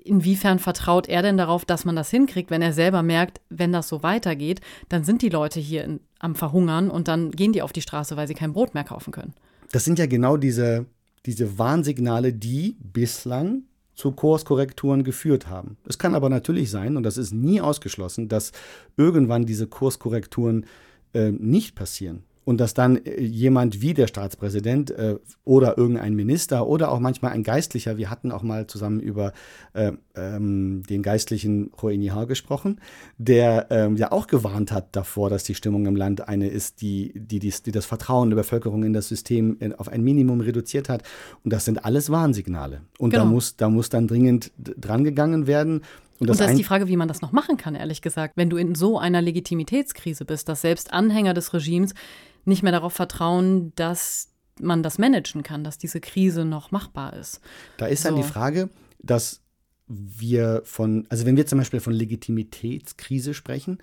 inwiefern vertraut er denn darauf, dass man das hinkriegt, wenn er selber merkt, wenn das so weitergeht, dann sind die Leute hier in, am Verhungern und dann gehen die auf die Straße, weil sie kein Brot mehr kaufen können. Das sind ja genau diese, diese Warnsignale, die bislang zu Kurskorrekturen geführt haben. Es kann aber natürlich sein, und das ist nie ausgeschlossen, dass irgendwann diese Kurskorrekturen äh, nicht passieren. Und dass dann äh, jemand wie der Staatspräsident äh, oder irgendein Minister oder auch manchmal ein Geistlicher, wir hatten auch mal zusammen über äh, ähm, den geistlichen Hoenihar gesprochen, der ähm, ja auch gewarnt hat davor, dass die Stimmung im Land eine ist, die, die, die, die das Vertrauen der Bevölkerung in das System äh, auf ein Minimum reduziert hat. Und das sind alles Warnsignale. Und da, Genau. muss, da muss dann dringend drangegangen werden. Und das, Und da ist die Frage, wie man das noch machen kann, ehrlich gesagt. Wenn du in so einer Legitimitätskrise bist, dass selbst Anhänger des Regimes nicht mehr darauf vertrauen, dass man das managen kann, dass diese Krise noch machbar ist. Da ist dann So. die Frage, dass wir von, also wenn wir zum Beispiel von Legitimitätskrise sprechen,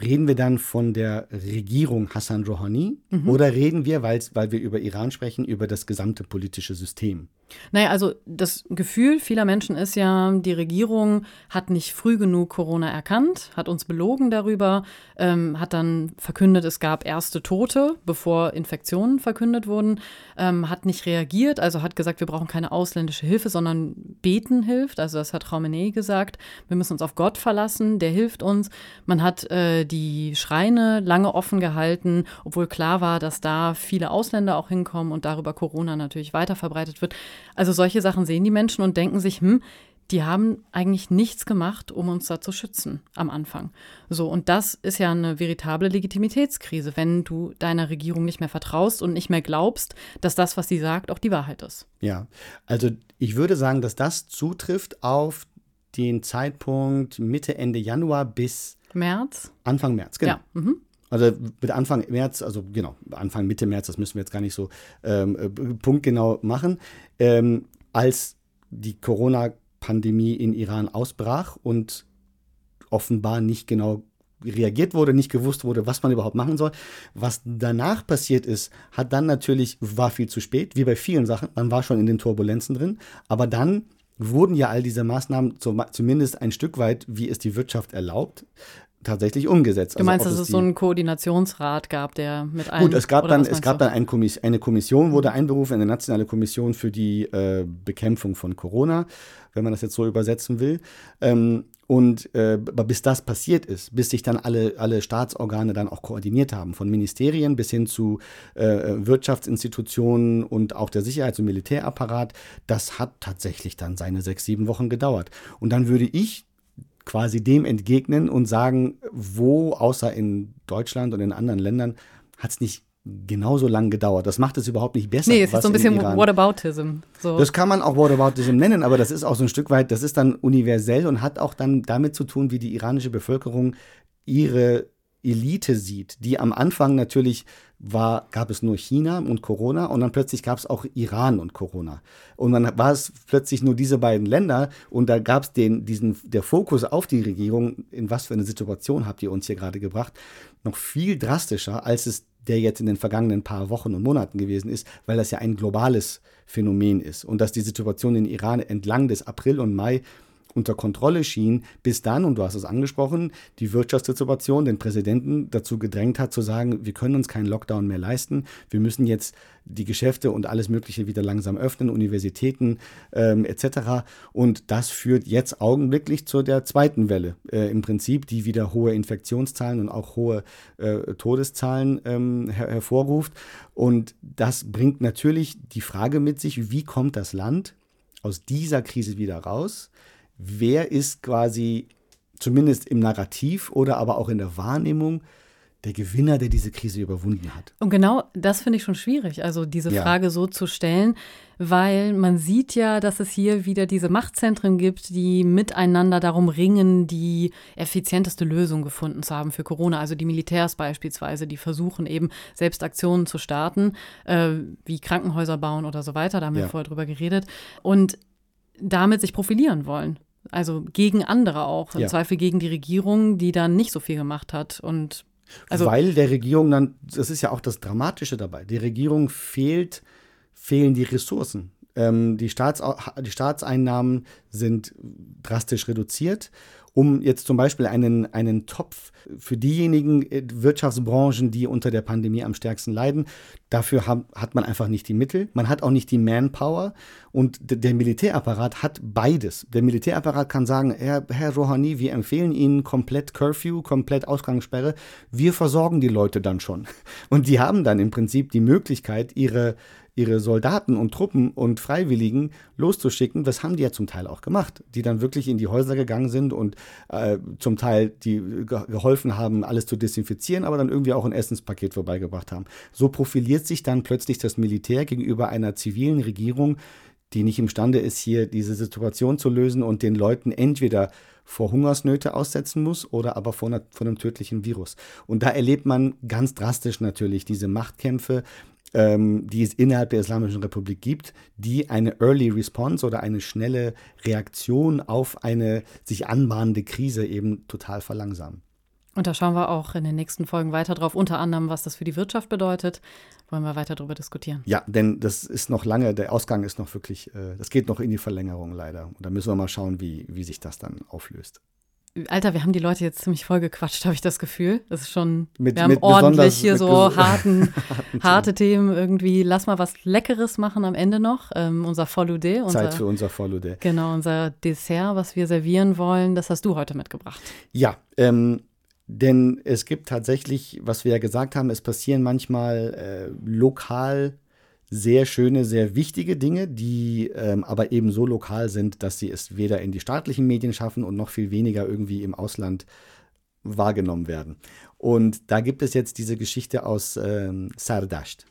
reden wir dann von der Regierung Hassan Rouhani oder reden wir, weil, weil wir über Iran sprechen, über das gesamte politische System? Naja, also das Gefühl vieler Menschen ist ja, die Regierung hat nicht früh genug Corona erkannt, hat uns belogen darüber, ähm, hat dann verkündet, es gab erste Tote, bevor Infektionen verkündet wurden, ähm, hat nicht reagiert, also hat gesagt, wir brauchen keine ausländische Hilfe, sondern beten hilft. Also das hat Khamenei gesagt. Wir müssen uns auf Gott verlassen, der hilft uns. Man hat äh, die Schreine lange offen gehalten, obwohl klar war, dass da viele Ausländer auch hinkommen und darüber Corona natürlich weiter verbreitet wird. Also solche Sachen sehen die Menschen und denken sich, hm, die haben eigentlich nichts gemacht, um uns da zu schützen am Anfang. So, und das ist ja eine veritable Legitimitätskrise, wenn du deiner Regierung nicht mehr vertraust und nicht mehr glaubst, dass das, was sie sagt, auch die Wahrheit ist. Ja, also ich würde sagen, dass das zutrifft auf den Zeitpunkt Mitte, Ende Januar bis März? Anfang März, genau. Ja. Mhm. Also mit Anfang März, also genau, Anfang Mitte März, das müssen wir jetzt gar nicht so ähm, äh, punktgenau machen, ähm, als die Corona-Pandemie in Iran ausbrach und offenbar nicht genau reagiert wurde, nicht gewusst wurde, was man überhaupt machen soll. Was danach passiert ist, hat dann natürlich, war viel zu spät, wie bei vielen Sachen, man war schon in den Turbulenzen drin, aber dann wurden ja all diese Maßnahmen zum, zumindest ein Stück weit, wie es die Wirtschaft erlaubt, tatsächlich umgesetzt. Du meinst, ob dass es so einen Koordinationsrat gab, der mit allen. Gut, es gab dann, es gab du? dann ein Kommiss eine Kommission, wurde einberufen, eine nationale Kommission für die äh, Bekämpfung von Corona, wenn man das jetzt so übersetzen will. Ähm, und äh, bis das passiert ist, bis sich dann alle, alle Staatsorgane dann auch koordiniert haben, von Ministerien bis hin zu äh, Wirtschaftsinstitutionen und auch der Sicherheits- und Militärapparat, das hat tatsächlich dann seine sechs, sieben Wochen gedauert. Und dann würde ich quasi dem entgegnen und sagen, wo außer in Deutschland und in anderen Ländern hat es nicht genauso lang gedauert. Das macht es überhaupt nicht besser. Nee, es ist so ein bisschen Whataboutism. So. Das kann man auch Whataboutism nennen, aber das ist auch so ein Stück weit, das ist dann universell und hat auch dann damit zu tun, wie die iranische Bevölkerung ihre Elite sieht, die am Anfang natürlich war, gab es nur China und Corona und dann plötzlich gab es auch Iran und Corona. Und dann war es plötzlich nur diese beiden Länder und da gab es den, diesen, der Fokus auf die Regierung, in was für eine Situation habt ihr uns hier gerade gebracht, noch viel drastischer, als es der jetzt in den vergangenen paar Wochen und Monaten gewesen ist, weil das ja ein globales Phänomen ist und dass die Situation in Iran entlang des April und Mai unter Kontrolle schien, bis dann, und du hast es angesprochen, die Wirtschaftssituation den Präsidenten dazu gedrängt hat zu sagen, wir können uns keinen Lockdown mehr leisten, wir müssen jetzt die Geschäfte und alles Mögliche wieder langsam öffnen, Universitäten ähm, etc. Und das führt jetzt augenblicklich zu der zweiten Welle äh, im Prinzip, die wieder hohe Infektionszahlen und auch hohe äh, Todeszahlen ähm, her hervorruft. Und das bringt natürlich die Frage mit sich, wie kommt das Land aus dieser Krise wieder raus? Wer ist quasi zumindest im Narrativ oder aber auch in der Wahrnehmung der Gewinner, der diese Krise überwunden hat. Und genau das finde ich schon schwierig, also diese ja. Frage so zu stellen, weil man sieht ja, dass es hier wieder diese Machtzentren gibt, die miteinander darum ringen, die effizienteste Lösung gefunden zu haben für Corona. Also die Militärs beispielsweise, die versuchen eben selbst Aktionen zu starten, äh, wie Krankenhäuser bauen oder so weiter. Da haben wir ja. vorher drüber geredet. Und damit sich profilieren wollen. Also gegen andere auch, im ja. Zweifel gegen die Regierung, die dann nicht so viel gemacht hat. Und also Weil der Regierung dann, das ist ja auch das Dramatische dabei, die Regierung fehlt, fehlen die Ressourcen. Ähm, die, Staats, die Staatseinnahmen sind drastisch reduziert um jetzt zum Beispiel einen, einen Topf für diejenigen äh, Wirtschaftsbranchen, die unter der Pandemie am stärksten leiden. Dafür hat man einfach nicht die Mittel, man hat auch nicht die Manpower und der Militärapparat hat beides. Der Militärapparat kann sagen, Herr, Herr Rouhani, wir empfehlen Ihnen komplett Curfew, komplett Ausgangssperre, wir versorgen die Leute dann schon. *laughs* Und die haben dann im Prinzip die Möglichkeit, ihre ihre Soldaten und Truppen und Freiwilligen loszuschicken. Das haben die ja zum Teil auch gemacht, die dann wirklich in die Häuser gegangen sind und äh, zum Teil die geholfen haben, alles zu desinfizieren, aber dann irgendwie auch ein Essenspaket vorbeigebracht haben. So profiliert sich dann plötzlich das Militär gegenüber einer zivilen Regierung, die nicht imstande ist, hier diese Situation zu lösen und den Leuten entweder vor Hungersnöte aussetzen muss oder aber vor, einer, vor einem tödlichen Virus. Und da erlebt man ganz drastisch natürlich diese Machtkämpfe, ähm, die es innerhalb der Islamischen Republik gibt, die eine Early Response oder eine schnelle Reaktion auf eine sich anbahnende Krise eben total verlangsamen. Und da schauen wir auch in den nächsten Folgen weiter drauf, unter anderem, was das für die Wirtschaft bedeutet. Wollen wir weiter darüber diskutieren. Ja, denn das ist noch lange, der Ausgang ist noch wirklich, äh, das geht noch in die Verlängerung leider. Und da müssen wir mal schauen, wie, wie sich das dann auflöst. Alter, wir haben die Leute jetzt ziemlich voll gequatscht, habe ich das Gefühl. Das ist schon, mit, wir haben ordentlich hier so harten, *laughs* harte Themen irgendwie. Lass mal was Leckeres machen am Ende noch. Ähm, unser Follow-Day. Zeit für unser Follow-Day. Genau, unser Dessert, was wir servieren wollen, das hast du heute mitgebracht. Ja, ähm, denn es gibt tatsächlich, was wir ja gesagt haben, es passieren manchmal äh, lokal sehr schöne, sehr wichtige Dinge, die ähm, aber eben so lokal sind, dass sie es weder in die staatlichen Medien schaffen und noch viel weniger irgendwie im Ausland wahrgenommen werden. Und da gibt es jetzt diese Geschichte aus ähm, Sardasht.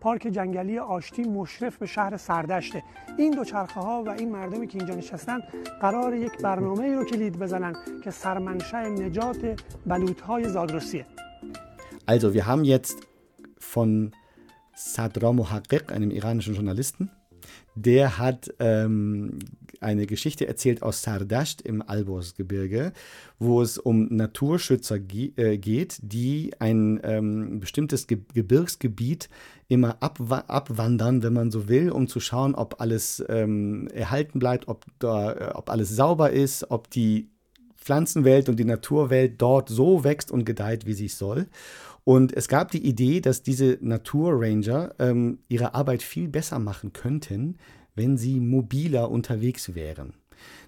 پارک جنگلی آشتی مشرف به شهر سردشته این دوچرخه ها و این مردمی که اینجا نشستن قرار یک برنامه ای رو کلید بزنن که سرمنشه نجات بلوط های زاگرسیه Also wir haben jetzt von Sadra Muhaqiq, einem iranischen Journalisten. Der hat ähm, eine Geschichte erzählt aus Sardasht im Alborsgebirge, wo es um Naturschützer ge äh, geht, die ein ähm, bestimmtes Ge Gebirgsgebiet immer abwa abwandern, wenn man so will, um zu schauen, ob alles ähm, erhalten bleibt, ob, da, äh, ob alles sauber ist, ob die Pflanzenwelt und die Naturwelt dort so wächst und gedeiht, wie sie soll. Und es gab die Idee, dass diese Naturranger ähm, ihre Arbeit viel besser machen könnten, wenn sie mobiler unterwegs wären.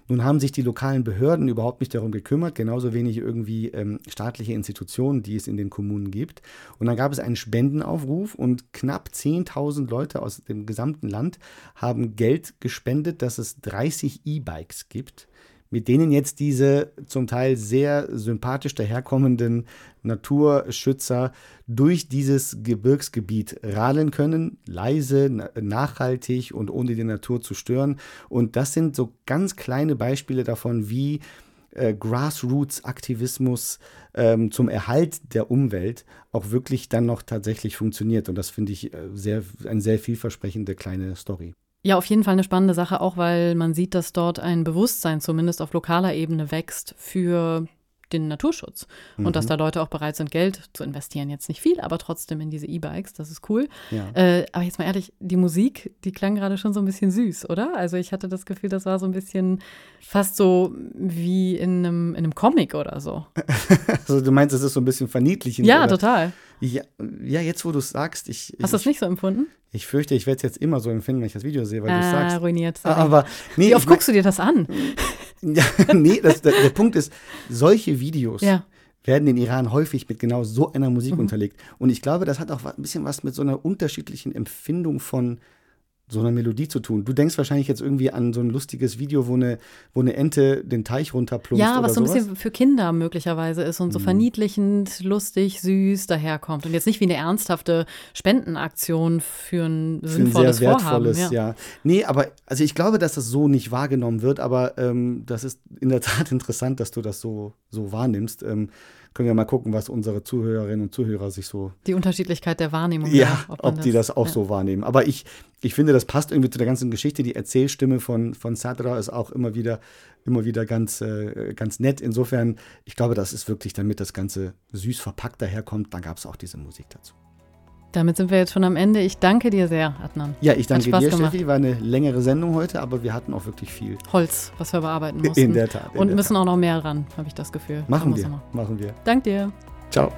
Nun haben sich die lokalen Behörden überhaupt nicht darum gekümmert, genauso wenig irgendwie ähm, staatliche Institutionen, die es in den Kommunen gibt. Und dann gab es einen Spendenaufruf und knapp 10.000 Leute aus dem gesamten Land haben Geld gespendet, dass es 30 E-Bikes gibt, mit denen jetzt diese zum Teil sehr sympathisch daherkommenden Naturschützer durch dieses Gebirgsgebiet radeln können, leise, nachhaltig und ohne die Natur zu stören. Und das sind so ganz kleine Beispiele davon, wie äh, Grassroots-Aktivismus ähm, zum Erhalt der Umwelt auch wirklich dann noch tatsächlich funktioniert. Und das finde ich äh, sehr, eine sehr vielversprechende kleine Story. Ja, auf jeden Fall eine spannende Sache, auch weil man sieht, dass dort ein Bewusstsein zumindest auf lokaler Ebene wächst für den Naturschutz mhm. und dass mhm. da Leute auch bereit sind, Geld zu investieren. Jetzt nicht viel, aber trotzdem in diese E-Bikes, das ist cool. Ja. Äh, aber jetzt mal ehrlich, die Musik, die klang gerade schon so ein bisschen süß, oder? Also ich hatte das Gefühl, das war so ein bisschen fast so wie in einem, in einem Comic oder so. *laughs* also du meinst, es ist so ein bisschen verniedlichend? Ja, oder? total. Ja, ja, jetzt wo du es sagst, ich. Hast du es nicht so empfunden? Ich fürchte, ich werde es jetzt immer so empfinden, wenn ich das Video sehe, weil ah, du sagst. ruiniert. Sorry. Aber nee, Wie oft guckst du dir das an? *laughs* Ja, nee, das, der, der, Punkt ist, solche Videos ja. werden in Iran häufig mit genau so einer Musik mhm. unterlegt. Und ich glaube, das hat auch ein bisschen was mit so einer unterschiedlichen Empfindung von so einer Melodie zu tun. Du denkst wahrscheinlich jetzt irgendwie an so ein lustiges Video, wo eine, wo eine Ente den Teich runterplumpst. Ja, was so ein bisschen für Kinder möglicherweise ist und so mhm. verniedlichend, lustig, süß daherkommt. Und jetzt nicht wie eine ernsthafte Spendenaktion für ein sinnvolles für ein sehr wertvolles, Vorhaben. Ja. ja. Nee, aber also ich glaube, dass das so nicht wahrgenommen wird, aber ähm, das ist in der Tat *laughs* interessant, dass du das so, so wahrnimmst. Ähm, können wir mal gucken, was unsere Zuhörerinnen und Zuhörer sich so. Die Unterschiedlichkeit der Wahrnehmung. Ja, ob, ob die das, das auch ja. so wahrnehmen. Aber ich, ich finde, das passt irgendwie zu der ganzen Geschichte. Die Erzählstimme von, von Sadra ist auch immer wieder, immer wieder ganz, äh, ganz nett. Insofern, ich glaube, das ist wirklich, damit das Ganze süß verpackt daherkommt, dann gab es auch diese Musik dazu. Damit sind wir jetzt schon am Ende. Ich danke dir sehr, Adnan. Ja, ich danke dir, gemacht. Steffi. War eine längere Sendung heute, aber wir hatten auch wirklich viel. Holz, was wir bearbeiten mussten. In der Tat. In Und der müssen Tat. auch noch mehr ran, habe ich das Gefühl. Machen wir. Machen wir. Dank dir. Ciao.